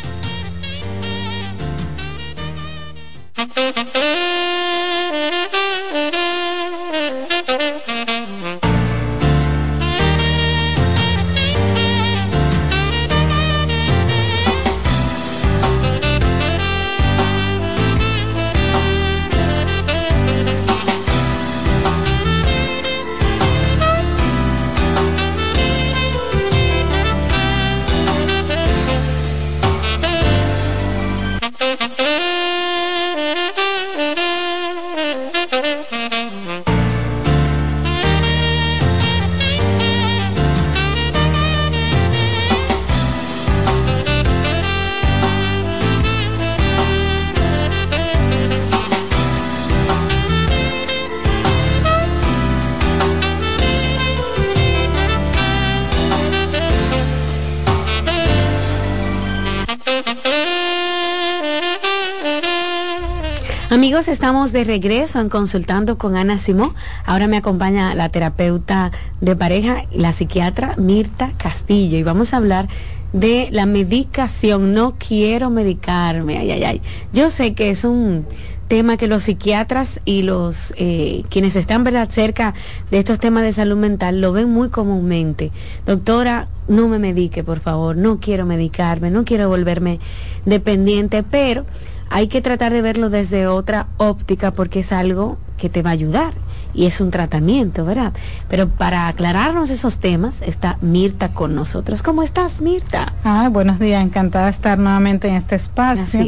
De regreso en Consultando con Ana Simón. Ahora me acompaña la terapeuta de pareja, la psiquiatra Mirta Castillo, y vamos a hablar de la medicación. No quiero medicarme. Ay, ay, ay. Yo sé que es un tema que los psiquiatras y los eh, quienes están verdad cerca de estos temas de salud mental lo ven muy comúnmente. Doctora, no me medique, por favor, no quiero medicarme, no quiero volverme dependiente, pero hay que tratar de verlo desde otra óptica porque es algo que te va a ayudar y es un tratamiento, ¿verdad? Pero para aclararnos esos temas está Mirta con nosotros. ¿Cómo estás, Mirta? Ah, buenos días, encantada de estar nuevamente en este espacio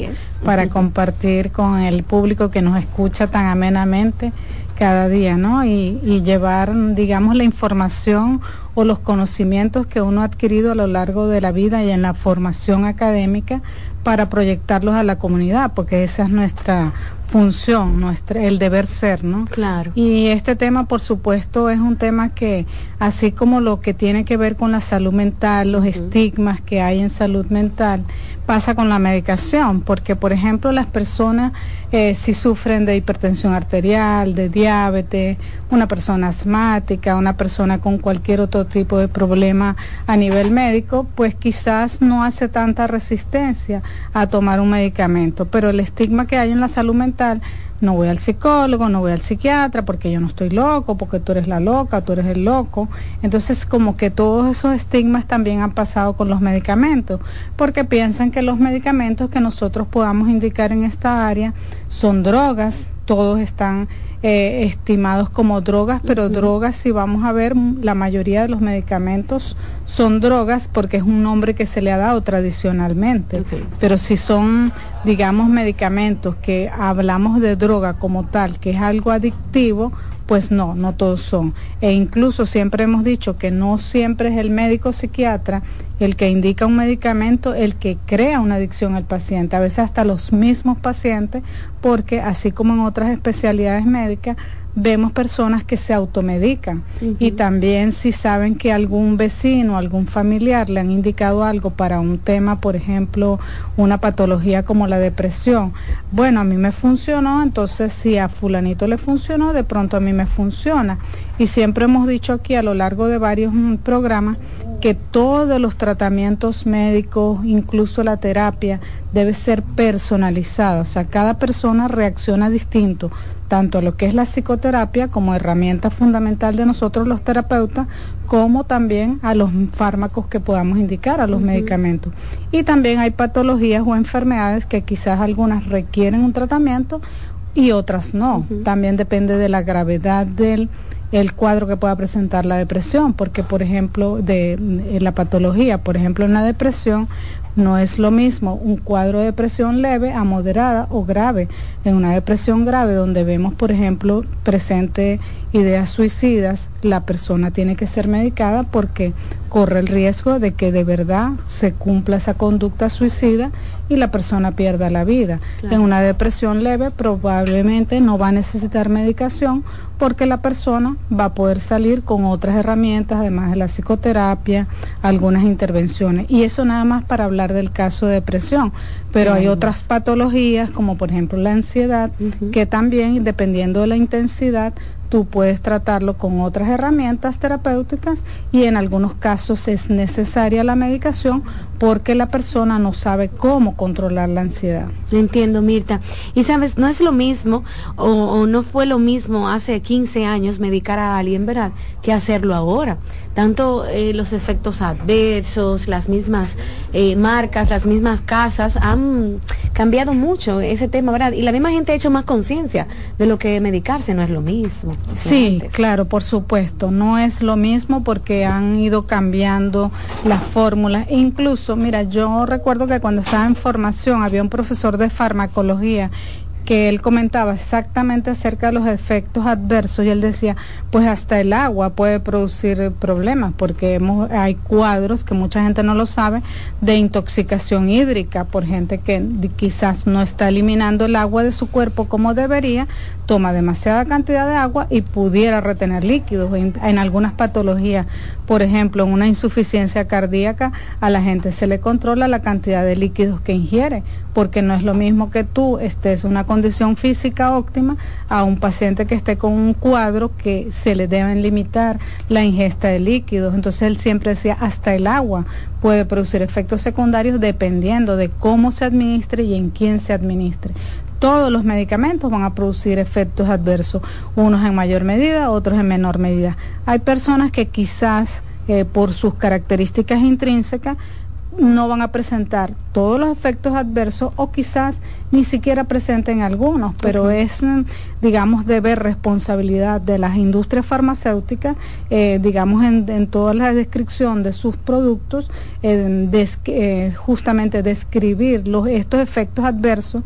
para compartir con el público que nos escucha tan amenamente cada día, ¿no? Y, y, llevar, digamos, la información o los conocimientos que uno ha adquirido a lo largo de la vida y en la formación académica para proyectarlos a la comunidad, porque esa es nuestra función, nuestra, el deber ser, ¿no? Claro. Y este tema, por supuesto, es un tema que, así como lo que tiene que ver con la salud mental, los estigmas que hay en salud mental, pasa con la medicación, porque, por ejemplo, las personas eh, si sufren de hipertensión arterial, de diabetes, una persona asmática, una persona con cualquier otro tipo de problema a nivel médico, pues quizás no hace tanta resistencia a tomar un medicamento, pero el estigma que hay en la salud mental no voy al psicólogo, no voy al psiquiatra porque yo no estoy loco, porque tú eres la loca, tú eres el loco. Entonces como que todos esos estigmas también han pasado con los medicamentos, porque piensan que los medicamentos que nosotros podamos indicar en esta área son drogas, todos están eh, estimados como drogas, pero drogas, si vamos a ver, la mayoría de los medicamentos son drogas porque es un nombre que se le ha dado tradicionalmente. Pero si son, digamos, medicamentos que hablamos de droga como tal, que es algo adictivo, pues no, no todos son. E incluso siempre hemos dicho que no siempre es el médico psiquiatra el que indica un medicamento, el que crea una adicción al paciente, a veces hasta los mismos pacientes, porque así como en otras especialidades médicas, vemos personas que se automedican y también si saben que algún vecino, algún familiar le han indicado algo para un tema, por ejemplo, una patología como la depresión. Bueno, a mí me funcionó, entonces si a fulanito le funcionó, de pronto a mí me funciona. Y siempre hemos dicho aquí a lo largo de varios mm, programas que todos los tratamientos médicos, incluso la terapia, debe ser personalizada. O sea, cada persona reacciona distinto tanto a lo que es la psicoterapia como herramienta fundamental de nosotros los terapeutas, como también a los fármacos que podamos indicar, a los medicamentos. Y también hay patologías o enfermedades que quizás algunas requieren un tratamiento y otras no. También depende de la gravedad del el cuadro que pueda presentar la depresión, porque por ejemplo de la patología, por ejemplo en la depresión no es lo mismo un cuadro de depresión leve a moderada o grave. En una depresión grave donde vemos, por ejemplo, presente ideas suicidas, la persona tiene que ser medicada porque corre el riesgo de que de verdad se cumpla esa conducta suicida y la persona pierda la vida. En una depresión leve probablemente no va a necesitar medicación porque la persona va a poder salir con otras herramientas, además de la psicoterapia, algunas intervenciones. Y eso nada más para hablar del caso de depresión, pero hay otras patologías como por ejemplo la ansiedad, que también dependiendo de la intensidad tú puedes tratarlo con otras herramientas terapéuticas y en algunos casos es necesaria la medicación porque la persona no sabe cómo controlar la ansiedad. Entiendo, Mirta. Y sabes, no es lo mismo o, no fue lo mismo hace 15 años medicar a alguien, ¿verdad?, que hacerlo ahora. Tanto eh, los efectos adversos, las mismas eh, marcas, las mismas casas han cambiado mucho ese tema, ¿verdad? Y la misma gente ha hecho más conciencia de lo que medicarse no es lo mismo. Sí, claro, por supuesto, no es lo mismo porque han ido cambiando las fórmulas. Incluso, mira, yo recuerdo que cuando estaba en formación había un profesor de farmacología que él comentaba exactamente acerca de los efectos adversos y él decía, pues hasta el agua puede producir problemas porque hay cuadros que mucha gente no lo sabe de intoxicación hídrica por gente que quizás no está eliminando el agua de su cuerpo como debería, toma demasiada cantidad de agua y pudiera retener líquidos en, algunas patologías. Por ejemplo, en una insuficiencia cardíaca a la gente se le controla la cantidad de líquidos que ingiere porque no es lo mismo que tú estés en una condición física óptima a un paciente que esté con un cuadro que se le deben limitar la ingesta de líquidos. Entonces él siempre decía, hasta el agua puede producir efectos secundarios dependiendo de cómo se administre y en quién se administre todos los medicamentos van a producir efectos adversos, unos en mayor medida, otros en menor medida. Hay personas que quizás eh, por sus características intrínsecas no van a presentar todos los efectos adversos o quizás ni siquiera presenten algunos, pero es, digamos, deber responsabilidad de las industrias farmacéuticas, eh, digamos, en, toda la descripción de sus productos, eh, justamente describir los, estos efectos adversos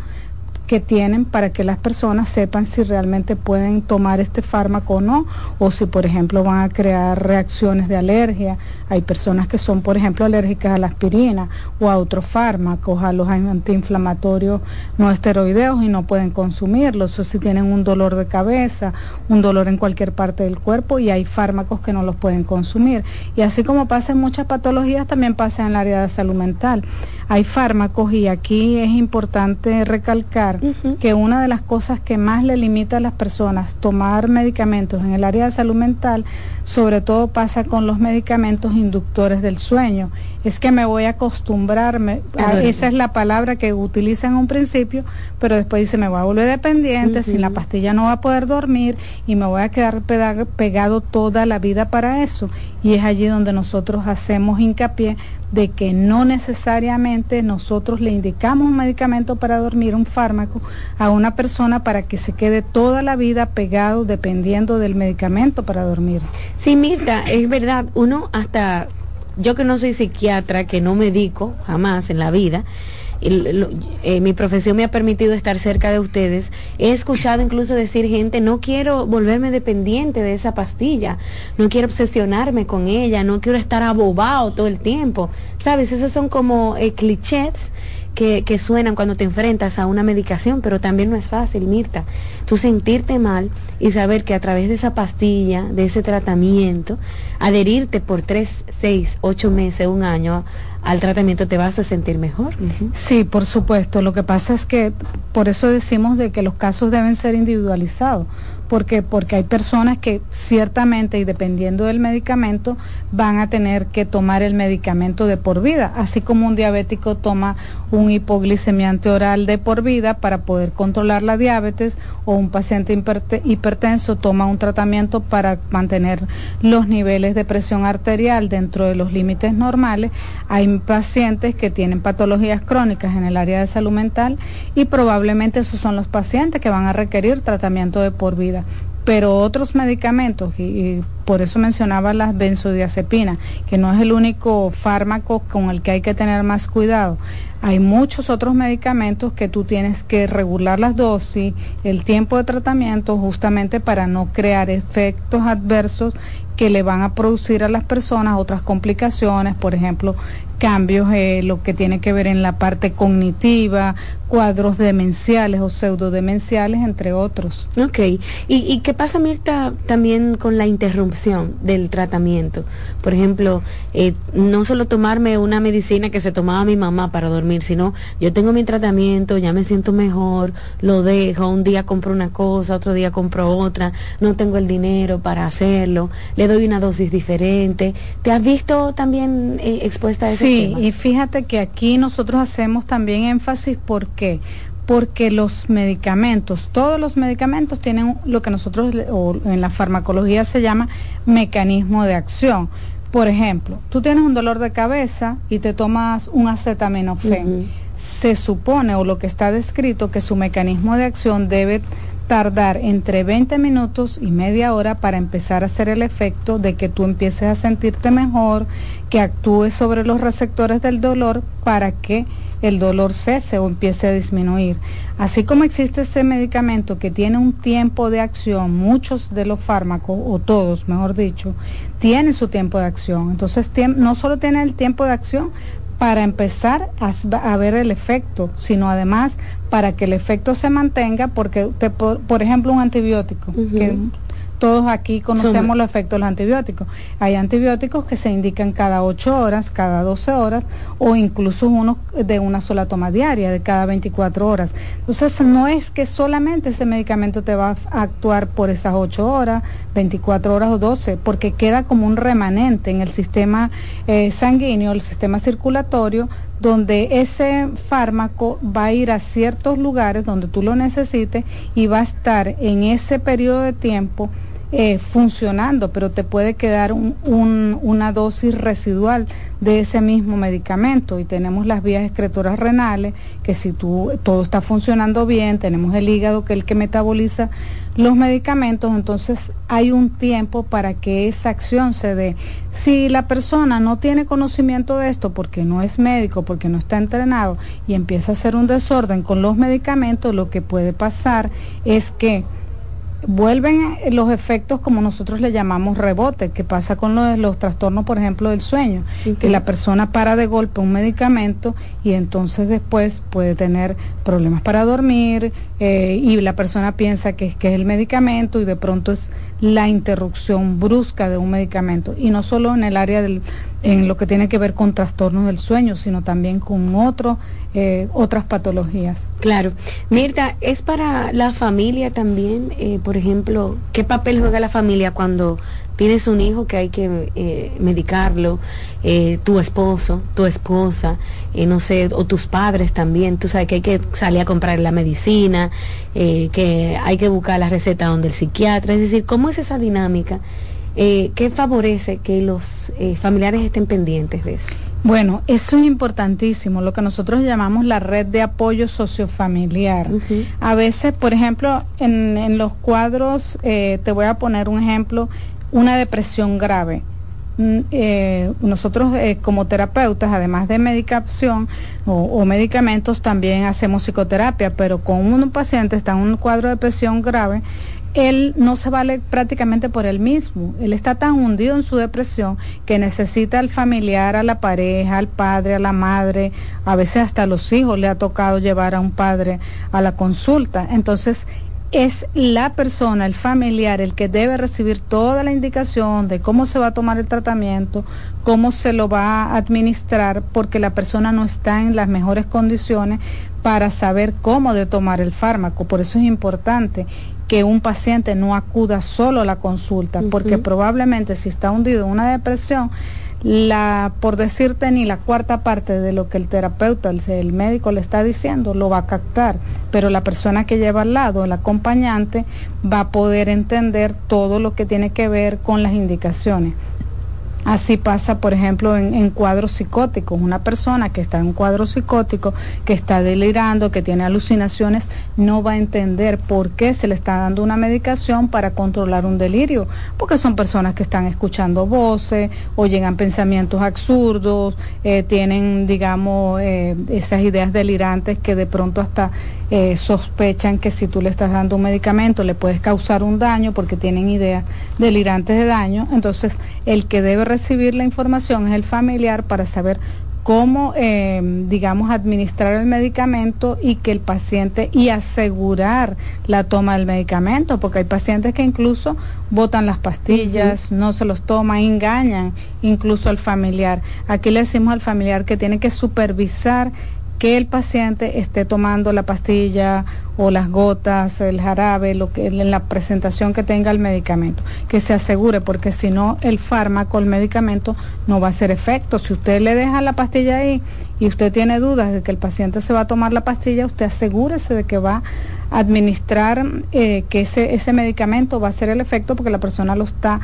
que tienen para que las personas sepan si realmente pueden tomar este fármaco o no, o si por ejemplo van a crear reacciones de alergia. Hay personas que son por ejemplo alérgicas a la aspirina o a otros fármacos, a los antiinflamatorios no esteroideos y no pueden consumirlos, o si tienen un dolor de cabeza, un dolor en cualquier parte del cuerpo y hay fármacos que no los pueden consumir. Y así como pasa en muchas patologías, también pasa en el área de salud mental. Hay fármacos y aquí es importante recalcar que una de las cosas que más le limita a las personas tomar medicamentos en el área de salud mental, sobre todo pasa con los medicamentos inductores del sueño. Es que me voy a acostumbrarme, esa es la palabra que utilizan en un principio, pero después dice me voy a volver dependiente, sin la pastilla no va a poder dormir y me voy a quedar pegado toda la vida para eso. Y es allí donde nosotros hacemos hincapié de que no necesariamente nosotros le indicamos un medicamento para dormir, un fármaco, a una persona para que se quede toda la vida pegado dependiendo del medicamento para dormir. Sí, Mirta, es verdad, uno hasta, yo que no soy psiquiatra, que no medico jamás en la vida, eh, mi profesión me ha permitido estar cerca de ustedes, he escuchado incluso decir gente, no quiero volverme dependiente de esa pastilla, no quiero obsesionarme con ella, no quiero estar abobado todo el tiempo. ¿Sabes? Esos son como eh, clichés que, que, suenan cuando te enfrentas a una medicación, pero también no es fácil, Mirta. Tú sentirte mal y saber que a través de esa pastilla, de ese tratamiento, adherirte por tres, seis, ocho meses, un año al tratamiento te vas a sentir mejor. Sí, por supuesto. Lo que pasa es que por eso decimos de que los casos deben ser individualizados porque porque hay personas que ciertamente y dependiendo del medicamento van a tener que tomar el medicamento de por vida, así como un diabético toma un hipoglicemiante oral de por vida para poder controlar la diabetes o un paciente hipertenso toma un tratamiento para mantener los niveles de presión arterial dentro de los límites normales. Hay pacientes que tienen patologías crónicas en el área de salud mental y probablemente esos son los pacientes que van a requerir tratamiento de por vida pero otros medicamentos, y, por eso mencionaba las benzodiazepinas, que no es el único fármaco con el que hay que tener más cuidado. Hay muchos otros medicamentos que tú tienes que regular las dosis, el tiempo de tratamiento, justamente para no crear efectos adversos que le van a producir a las personas otras complicaciones, por ejemplo, cambios, eh, lo que tiene que ver en la parte cognitiva, cuadros demenciales o pseudodemenciales, entre otros. Ok. ¿Y, ¿Y, qué pasa, Mirta, también con la interrupción del tratamiento? Por ejemplo, eh, no solo tomarme una medicina que se tomaba mi mamá para dormir, sino yo tengo mi tratamiento, ya me siento mejor, lo dejo, un día compro una cosa, otro día compro otra, no tengo el dinero para hacerlo, le doy una dosis diferente. ¿Te has visto también eh, expuesta a eso? Sí, y fíjate que aquí nosotros hacemos también énfasis porque porque los medicamentos, todos los medicamentos tienen lo que nosotros o en la farmacología se llama mecanismo de acción. Por ejemplo, tú tienes un dolor de cabeza y te tomas un acetaminofén. Se supone o lo que está descrito que su mecanismo de acción debe tardar entre 20 minutos y media hora para empezar a hacer el efecto de que tú empieces a sentirte mejor, que actúes sobre los receptores del dolor para que el dolor cese o empiece a disminuir. Así como existe ese medicamento que tiene un tiempo de acción, muchos de los fármacos, o todos, mejor dicho, tienen su tiempo de acción. Entonces, no solo tiene el tiempo de acción, para empezar a, ver el efecto, sino además para que el efecto se mantenga, porque por, ejemplo un antibiótico, que todos aquí conocemos los efectos de los antibióticos. Hay antibióticos que se indican cada 8 horas, cada 12 horas o incluso uno de una sola toma diaria, de cada 24 horas. Entonces no es que solamente ese medicamento te va a actuar por esas 8 horas, 24 horas o 12, porque queda como un remanente en el sistema eh, sanguíneo, el sistema circulatorio, donde ese fármaco va a ir a ciertos lugares donde tú lo necesites y va a estar en ese periodo de tiempo eh, funcionando, pero te puede quedar una dosis residual de ese mismo medicamento. Y tenemos las vías excretoras renales, que si tú, todo está funcionando bien, tenemos el hígado, que es el que metaboliza los medicamentos, entonces hay un tiempo para que esa acción se dé. Si la persona no tiene conocimiento de esto porque no es médico, porque no está entrenado y empieza a hacer un desorden con los medicamentos, lo que puede pasar es que vuelven los efectos como nosotros le llamamos rebote, que pasa con los, los trastornos, por ejemplo, del sueño, que la persona para de golpe un medicamento y entonces después puede tener problemas para dormir eh, y la persona piensa que, que es el medicamento y de pronto es la interrupción brusca de un medicamento y no solo en el área del en lo que tiene que ver con trastornos del sueño, sino también con otro, eh, otras patologías. Claro. Mirta, ¿es para la familia también, eh, por ejemplo, qué papel juega la familia cuando tienes un hijo que hay que eh, medicarlo, tu esposo, tu esposa, no sé, o tus padres también, tú sabes que hay que salir a comprar la medicina, que hay que buscar la receta donde el psiquiatra, es decir, ¿cómo es esa dinámica? eh, ¿qué favorece que los eh, familiares estén pendientes de eso? Bueno, eso es importantísimo, lo que nosotros llamamos la red de apoyo sociofamiliar. A veces, por ejemplo, en, los cuadros, eh, te voy a poner un ejemplo, una depresión grave. Mm, eh, nosotros eh, como terapeutas, además de medicación o, medicamentos, también hacemos psicoterapia, pero con un paciente está en un cuadro de depresión grave, él no se vale prácticamente por él mismo. Él está tan hundido en su depresión que necesita al familiar, a la pareja, al padre, a la madre, a veces hasta a los hijos le ha tocado llevar a un padre a la consulta. Entonces, es la persona, el familiar, el que debe recibir toda la indicación de cómo se va a tomar el tratamiento, cómo se lo va a administrar, porque la persona no está en las mejores condiciones para saber cómo de tomar el fármaco. Por eso es importante que un paciente no acuda solo a la consulta, porque probablemente si está hundido en una depresión, la, por decirte, ni la cuarta parte de lo que el terapeuta, el, el, médico le está diciendo, lo va a captar, pero la persona que lleva al lado, el acompañante, va a poder entender todo lo que tiene que ver con las indicaciones. Así pasa, por ejemplo, en, cuadros psicóticos. Una persona que está en un cuadro psicótico, que está delirando, que tiene alucinaciones, no va a entender por qué se le está dando una medicación para controlar un delirio, porque son personas que están escuchando voces o llegan pensamientos absurdos, eh, tienen, digamos, eh, esas ideas delirantes que de pronto hasta eh, sospechan que si tú le estás dando un medicamento le puedes causar un daño porque tienen ideas delirantes de daño. Entonces, el que debe recibir la información es el familiar para saber cómo, eh, digamos, administrar el medicamento y que el paciente y asegurar la toma del medicamento, porque hay pacientes que incluso botan las pastillas, no se los toman, engañan incluso al familiar. Aquí le decimos al familiar que tiene que supervisar que el paciente esté tomando la pastilla o las gotas, el jarabe, lo que en la presentación que tenga el medicamento, que se asegure, porque si no el fármaco, el medicamento no va a hacer efecto. Si usted le deja la pastilla ahí y usted tiene dudas de que el paciente se va a tomar la pastilla, usted asegúrese de que va a administrar eh, que ese, ese medicamento va a hacer el efecto porque la persona lo está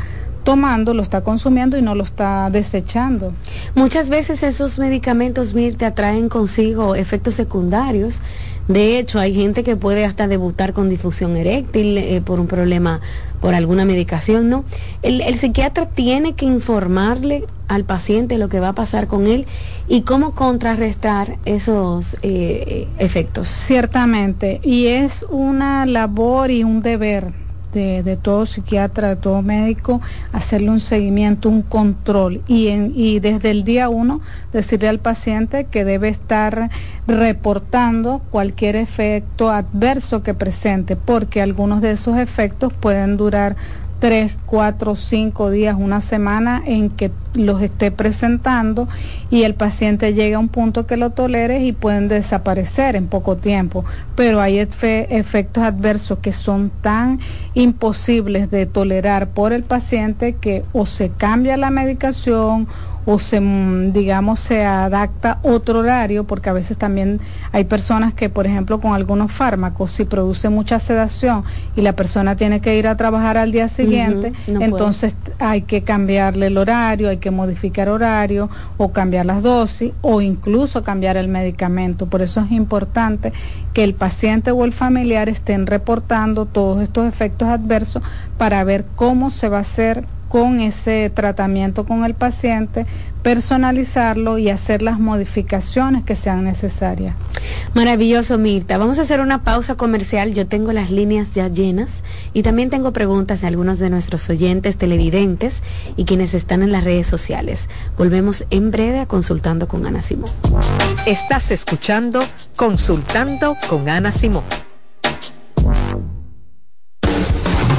tomando, lo está consumiendo y no lo está desechando. Muchas veces esos medicamentos, te atraen consigo efectos secundarios. De hecho, hay gente que puede hasta debutar con difusión eréctil eh, por un problema, por alguna medicación, ¿no? El, psiquiatra tiene que informarle al paciente lo que va a pasar con él y cómo contrarrestar esos eh, efectos. Ciertamente, y es una labor y un deber de, todo psiquiatra, de todo médico, hacerle un seguimiento, un control. Y, en, y desde el día uno decirle al paciente que debe estar reportando cualquier efecto adverso que presente, porque algunos de esos efectos pueden durar tres, cuatro, cinco días, una semana en que los esté presentando y el paciente llega a un punto que lo tolere y pueden desaparecer en poco tiempo. Pero hay efectos adversos que son tan imposibles de tolerar por el paciente que o se cambia la medicación o se, mm, digamos, se adapta otro horario, porque a veces también hay personas que, por ejemplo, con algunos fármacos, si produce mucha sedación y la persona tiene que ir a trabajar al día siguiente, entonces hay que cambiarle el horario, hay que modificar horario o cambiar las dosis o incluso cambiar el medicamento. Por eso es importante que el paciente o el familiar estén reportando todos estos efectos adversos para ver cómo se va a hacer con ese tratamiento con el paciente, personalizarlo y hacer las modificaciones que sean necesarias. Maravilloso, Mirta. Vamos a hacer una pausa comercial. Yo tengo las líneas ya llenas y también tengo preguntas de algunos de nuestros oyentes, televidentes y quienes están en las redes sociales. Volvemos en breve a Consultando con Ana Simón. Estás escuchando Consultando con Ana Simón.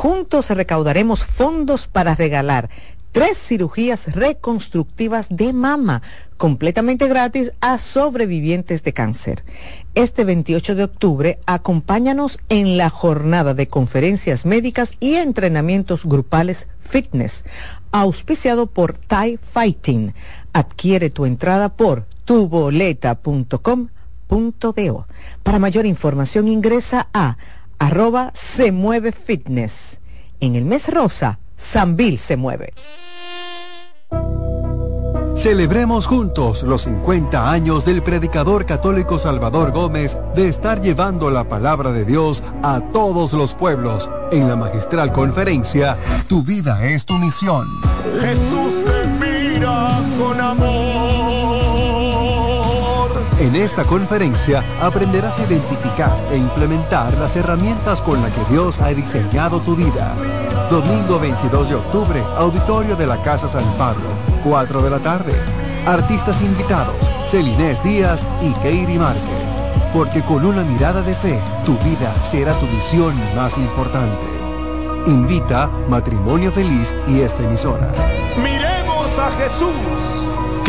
juntos recaudaremos fondos para regalar tres cirugías reconstructivas de mama completamente gratis a sobrevivientes de cáncer. Este 28 de octubre, acompáñanos en la jornada de conferencias médicas y entrenamientos grupales fitness, auspiciado por Thai Fighting. Adquiere tu entrada por tuboleta.com.do. Para mayor información ingresa a arroba se mueve fitness. En el mes rosa, Sambil se mueve. Celebremos juntos los 50 años del predicador católico Salvador Gómez de estar llevando la palabra de Dios a todos los pueblos en la magistral conferencia Tu vida es tu misión. Jesús te mira con amor. En esta conferencia aprenderás a identificar e implementar las herramientas con las que Dios ha diseñado tu vida. Domingo 22 de octubre, auditorio de la Casa San Pablo, 4 de la tarde. Artistas invitados, Celinés Díaz y Keiri Márquez. Porque con una mirada de fe, tu vida será tu misión más importante. Invita Matrimonio Feliz y esta emisora. Miremos a Jesús,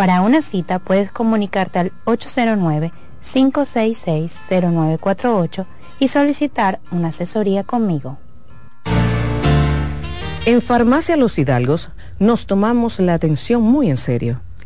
Para una cita puedes comunicarte al 809-566-0948 y solicitar una asesoría conmigo. En Farmacia Los Hidalgos nos tomamos la atención muy en serio.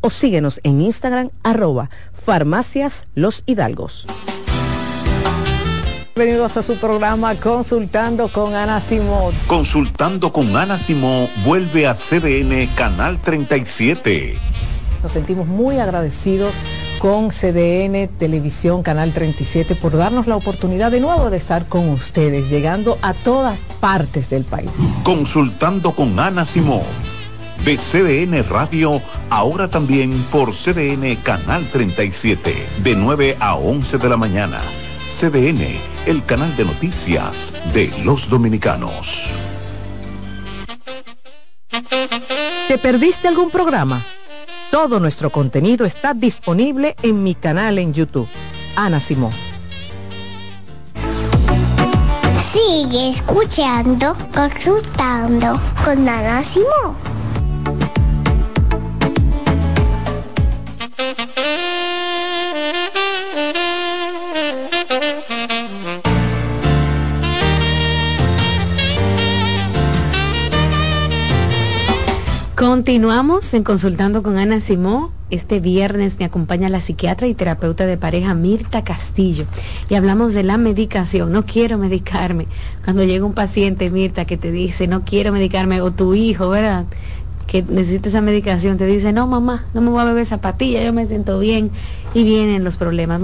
o síguenos en Instagram arroba farmacias los hidalgos. Bienvenidos a su programa Consultando con Ana Simón. Consultando con Ana Simón vuelve a CDN Canal 37. Nos sentimos muy agradecidos con CDN Televisión Canal 37 por darnos la oportunidad de nuevo de estar con ustedes, llegando a todas partes del país. Consultando con Ana Simón, de CDN Radio, ahora también por CDN Canal 37, de 9 a 11 de la mañana. CDN, el canal de noticias de los dominicanos. ¿Te perdiste algún programa? Todo nuestro contenido está disponible en mi canal en YouTube. Ana Simón. Sigue escuchando, consultando con Ana Simón. Continuamos en Consultando con Ana Simó. Este viernes me acompaña la psiquiatra y terapeuta de pareja Mirta Castillo y hablamos de la medicación. No quiero medicarme. Cuando llega un paciente, Mirta, que te dice, no quiero medicarme, o tu hijo, ¿verdad? Que necesita esa medicación, te dice, no mamá, no me voy a beber esa yo me siento bien y vienen los problemas.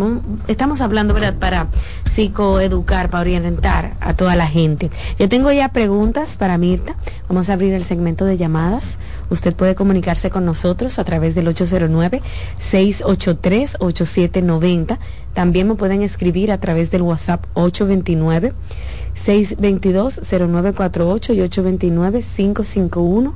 Estamos hablando, ¿verdad?, para psicoeducar, para orientar a toda la gente. Yo tengo ya preguntas para Mirta. Vamos a abrir el segmento de llamadas. Usted puede comunicarse con nosotros a través del 809-683-8790. También me pueden escribir a través del WhatsApp 829. 622-0948 y 829-551.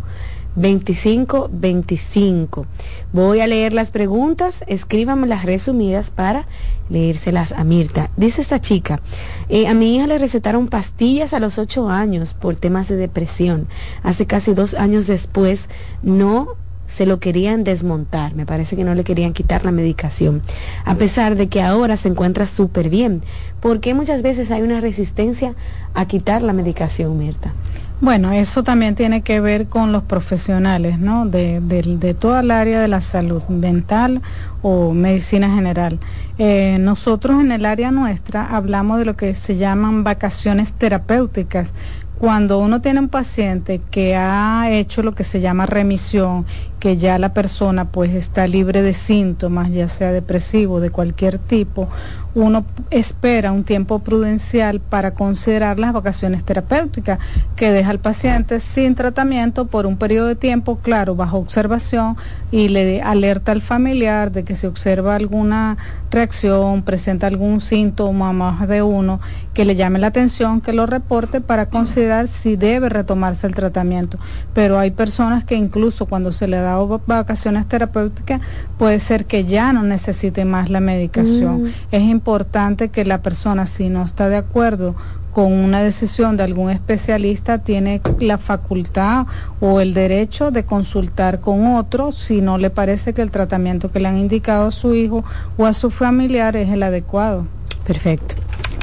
2525. Voy a leer las preguntas, escríbanme las resumidas para leérselas a Mirta. Dice esta chica, eh, a mi hija le recetaron pastillas a los ocho años por temas de depresión. Hace casi dos años después no se lo querían desmontar, me parece que no le querían quitar la medicación, a pesar de que ahora se encuentra súper bien, porque muchas veces hay una resistencia a quitar la medicación, Mirta. Bueno, eso también tiene que ver con los profesionales, ¿no? De, de, toda el área de la salud mental o medicina general. Eh, nosotros en el área nuestra hablamos de lo que se llaman vacaciones terapéuticas, cuando uno tiene un paciente que ha hecho lo que se llama remisión, que ya la persona pues está libre de síntomas, ya sea depresivo de cualquier tipo, uno espera un tiempo prudencial para considerar las vacaciones terapéuticas, que deja al paciente sin tratamiento por un periodo de tiempo, claro, bajo observación, y le alerta al familiar de que si observa alguna reacción, presenta algún síntoma más de uno, que le llame la atención, que lo reporte para considerar si debe retomarse el tratamiento. Pero hay personas que incluso cuando se le da vacaciones terapéuticas, puede ser que ya no necesite más la medicación. Mm. Es importante que la persona, si no está de acuerdo con una decisión de algún especialista, tiene la facultad o el derecho de consultar con otro si no le parece que el tratamiento que le han indicado a su hijo o a su familiar es el adecuado. Perfecto.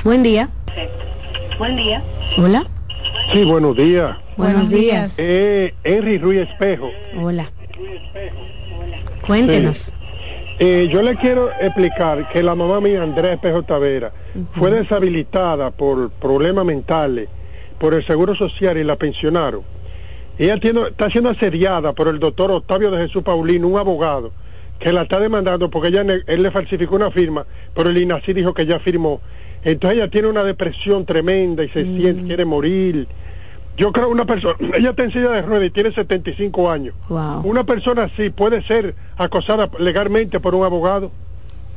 Buen día. Buen día. Hola. Sí, buenos días. Buenos días. Eh, Henry Ruiz Espejo. Hola. Cuéntenos. Eh, yo le quiero explicar que la mamá mía, Andrea Espejo Tavera, fue deshabilitada por problemas mentales por el Seguro Social y la pensionaron. Ella tiene, está siendo asediada por el doctor Octavio de Jesús Paulino, un abogado, que la está demandando porque ella, él le falsificó una firma, pero el INACI dijo que ya firmó. Entonces ella tiene una depresión tremenda y se siente, quiere morir yo creo una persona, ella está en silla de ruedas y tiene 75 años. Una persona así puede ser acosada legalmente por un abogado.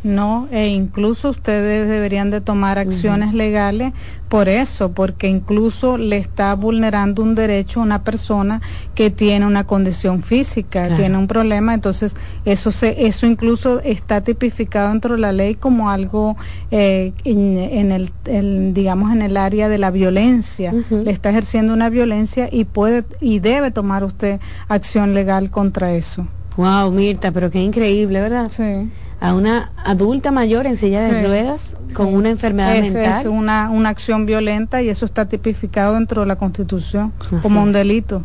No, e incluso ustedes deberían de tomar acciones legales por eso, porque incluso le está vulnerando un derecho a una persona que tiene una condición física, tiene un problema, entonces eso se, eso incluso está tipificado dentro de la ley como algo eh, en, el, digamos en el área de la violencia, le está ejerciendo una violencia y puede y debe tomar usted acción legal contra eso. Wow, Mirta, pero qué increíble, ¿verdad? Sí a una adulta mayor en silla de ruedas con una enfermedad mental. Es una, una acción violenta y eso está tipificado dentro de la Constitución como un delito.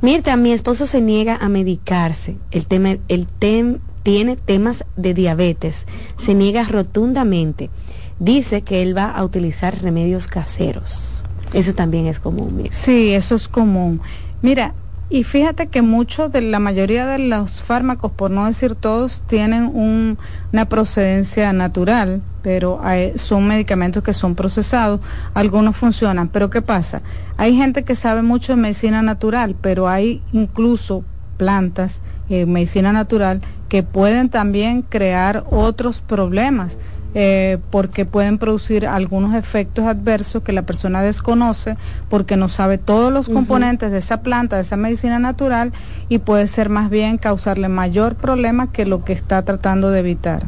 Mirta, mi esposo se niega a medicarse. El, tema, el tem, tiene temas de diabetes. Se niega rotundamente. Dice que él va a utilizar remedios caseros. Eso también es común. Mirta. Sí, eso es común. Mira, y fíjate que muchos de la mayoría de los fármacos, por no decir todos, tienen una procedencia natural, pero son medicamentos que son procesados, algunos funcionan. Pero ¿qué pasa? Hay gente que sabe mucho de medicina natural, pero hay incluso plantas, eh, medicina natural, que pueden también crear otros problemas. Eh, porque pueden producir algunos efectos adversos que la persona desconoce porque no sabe todos los componentes de esa planta, de esa medicina natural y puede ser más bien causarle mayor problema que lo que está tratando de evitar.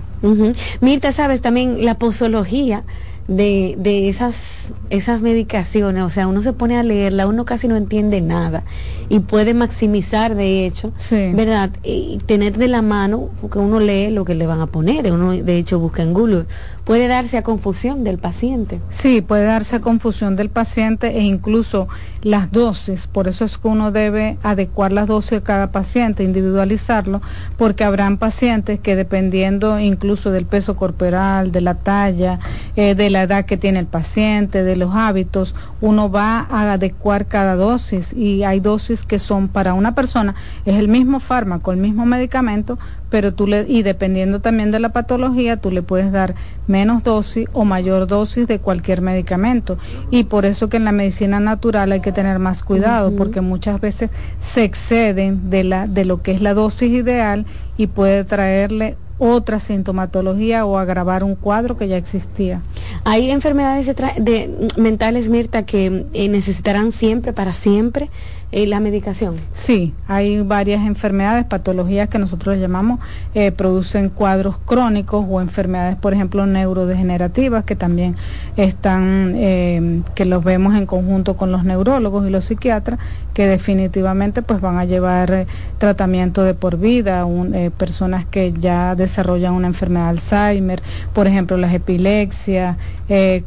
Mirta, sabes también la posología de, de esas, esas medicaciones, o sea, uno se pone a leerla, uno casi no entiende nada y puede maximizar, de hecho, ¿verdad? Y tener de la mano, porque uno lee lo que le van a poner, uno de hecho busca en Google, puede darse a confusión del paciente. Sí, puede darse a confusión del paciente e incluso las dosis, por eso es que uno debe adecuar las dosis a cada paciente, individualizarlo, porque habrán pacientes que dependiendo incluso del peso corporal, de la talla, eh, de la edad que tiene el paciente, de los hábitos, uno va a adecuar cada dosis y hay dosis que son para una persona, es el mismo fármaco, el mismo medicamento, pero tú le, y dependiendo también de la patología, tú le puedes dar menos dosis o mayor dosis de cualquier medicamento. Y por eso que en la medicina natural hay que tener más cuidado, porque muchas veces se exceden de, la, de lo que es la dosis ideal y puede traerle otra sintomatología o agravar un cuadro que ya existía. Hay enfermedades de, mentales, Mirta, que eh, necesitarán siempre, para siempre, ¿Y la medicación? Sí, hay varias enfermedades, patologías que nosotros llamamos, eh, producen cuadros crónicos o enfermedades, por ejemplo, neurodegenerativas, que también están, eh, que los vemos en conjunto con los neurólogos y los psiquiatras, que definitivamente pues van a llevar eh, tratamiento de por vida, personas que ya desarrollan una enfermedad de Alzheimer, por ejemplo, las epilepsias,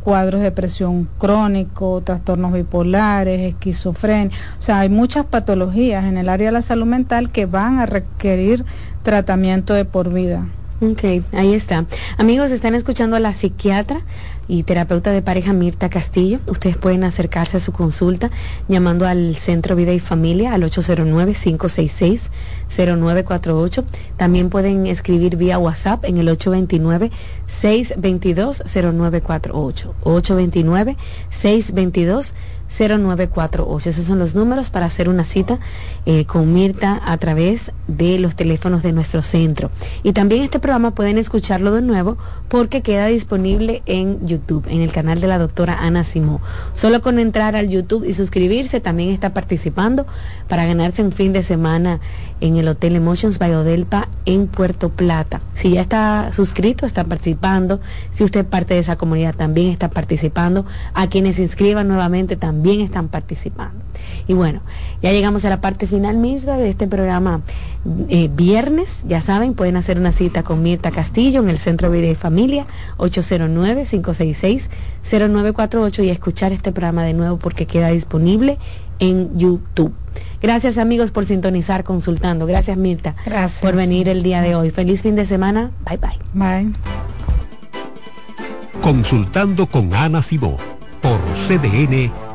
cuadros de depresión crónico, trastornos bipolares, esquizofrenia, o sea, hay muchas patologías en el área de la salud mental que van a requerir tratamiento de por vida. Ok, ahí está. Amigos, están escuchando a la psiquiatra y terapeuta de pareja Mirta Castillo. Ustedes pueden acercarse a su consulta llamando al Centro Vida y Familia al 809-566-0948. También pueden escribir vía WhatsApp en el 829-622-0948. 829-622-0948. 0948. Esos son los números para hacer una cita eh, con Mirta a través de los teléfonos de nuestro centro. Y también este programa pueden escucharlo de nuevo porque queda disponible en YouTube, en el canal de la doctora Ana Simó. Solo con entrar al YouTube y suscribirse también está participando para ganarse un fin de semana en el Hotel Emotions by Odelpa en Puerto Plata. Si ya está suscrito, está participando. Si usted es parte de esa comunidad, también está participando. A quienes se inscriban nuevamente también están participando. Y bueno, ya llegamos a la parte final, Mirta, de este programa eh, viernes. Ya saben, pueden hacer una cita con Mirta Castillo en el Centro Vida y Familia, 809-566-0948 y escuchar este programa de nuevo porque queda disponible en YouTube. Gracias amigos por sintonizar consultando. Gracias Mirta Gracias. por venir el día de hoy. Feliz fin de semana. Bye bye. Bye. Consultando con Ana Simó por CDN.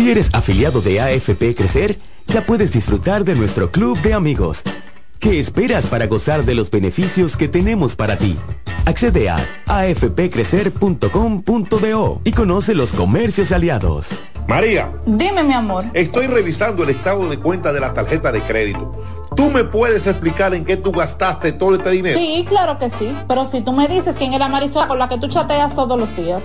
Si eres afiliado de AFP Crecer, ya puedes disfrutar de nuestro club de amigos. ¿Qué esperas para gozar de los beneficios que tenemos para ti? Accede a afpcrecer.com.do y conoce los comercios aliados. María. Dime, mi amor. Estoy revisando el estado de cuenta de la tarjeta de crédito. ¿Tú me puedes explicar en qué tú gastaste todo este dinero? Sí, claro que sí. Pero si tú me dices quién es la Marisol con la que tú chateas todos los días.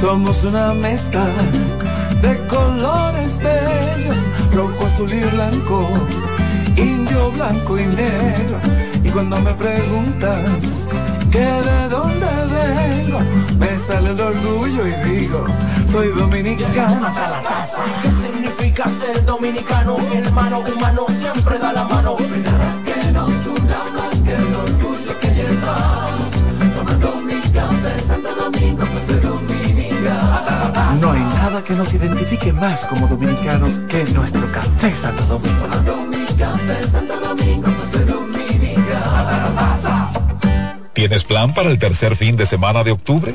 Somos una mezcla de colores bellos, rojo, azul y blanco, indio, blanco y negro. Y cuando me preguntan que de dónde vengo, me sale el orgullo y digo, soy dominicano hasta la casa. ¿Qué significa ser dominicano? Mi hermano humano siempre da la mano. Que nos una que el orgullo que llevamos. Tomando mi café Santo Domingo, pues nada que nos identifique más como dominicanos que nuestro café Santo Domingo. ¿Tienes plan para el tercer fin de semana de octubre?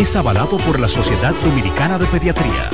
es avalado por la Sociedad Dominicana de Pediatría.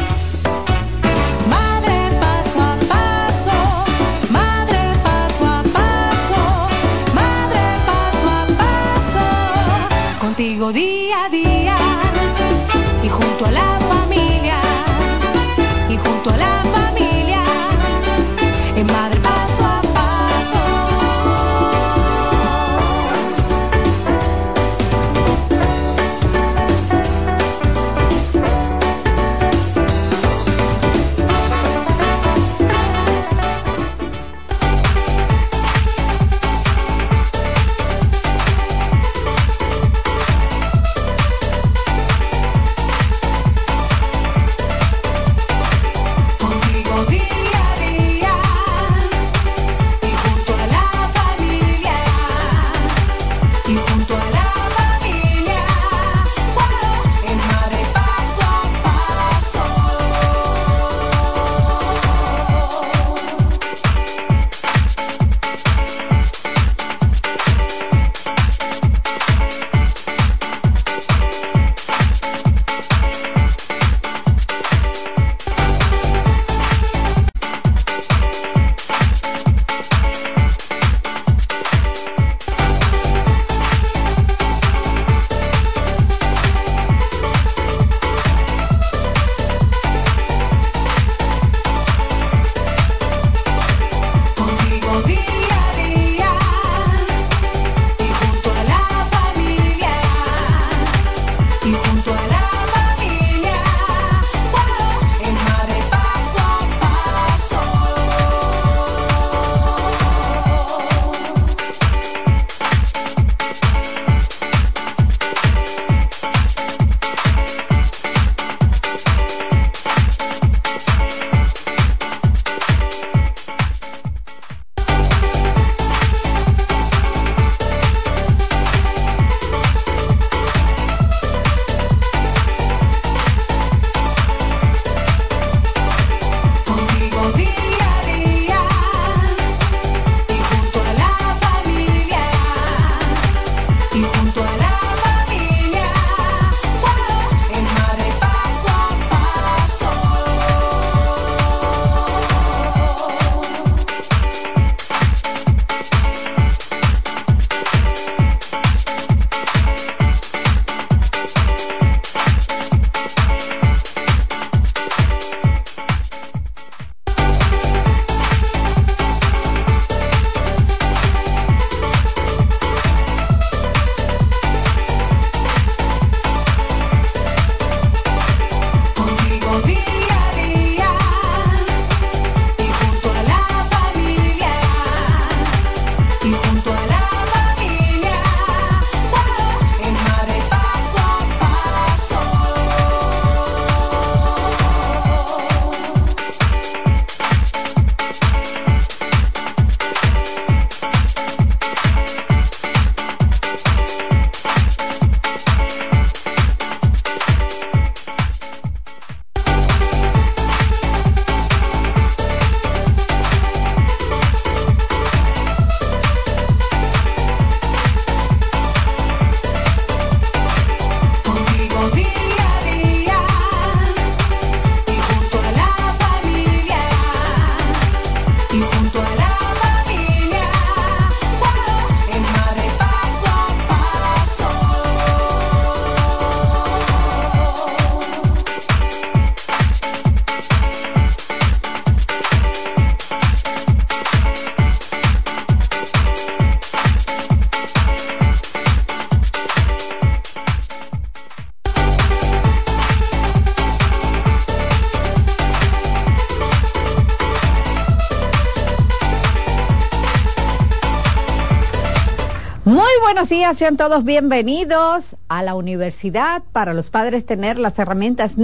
Sean todos bienvenidos a la universidad para los padres tener las herramientas.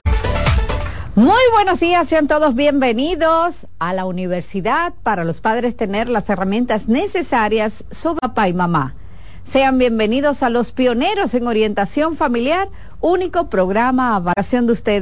Muy buenos días, sean todos bienvenidos a la universidad para los padres tener las herramientas necesarias sobre papá y mamá. Sean bienvenidos a los pioneros en orientación familiar, único programa a variación de ustedes.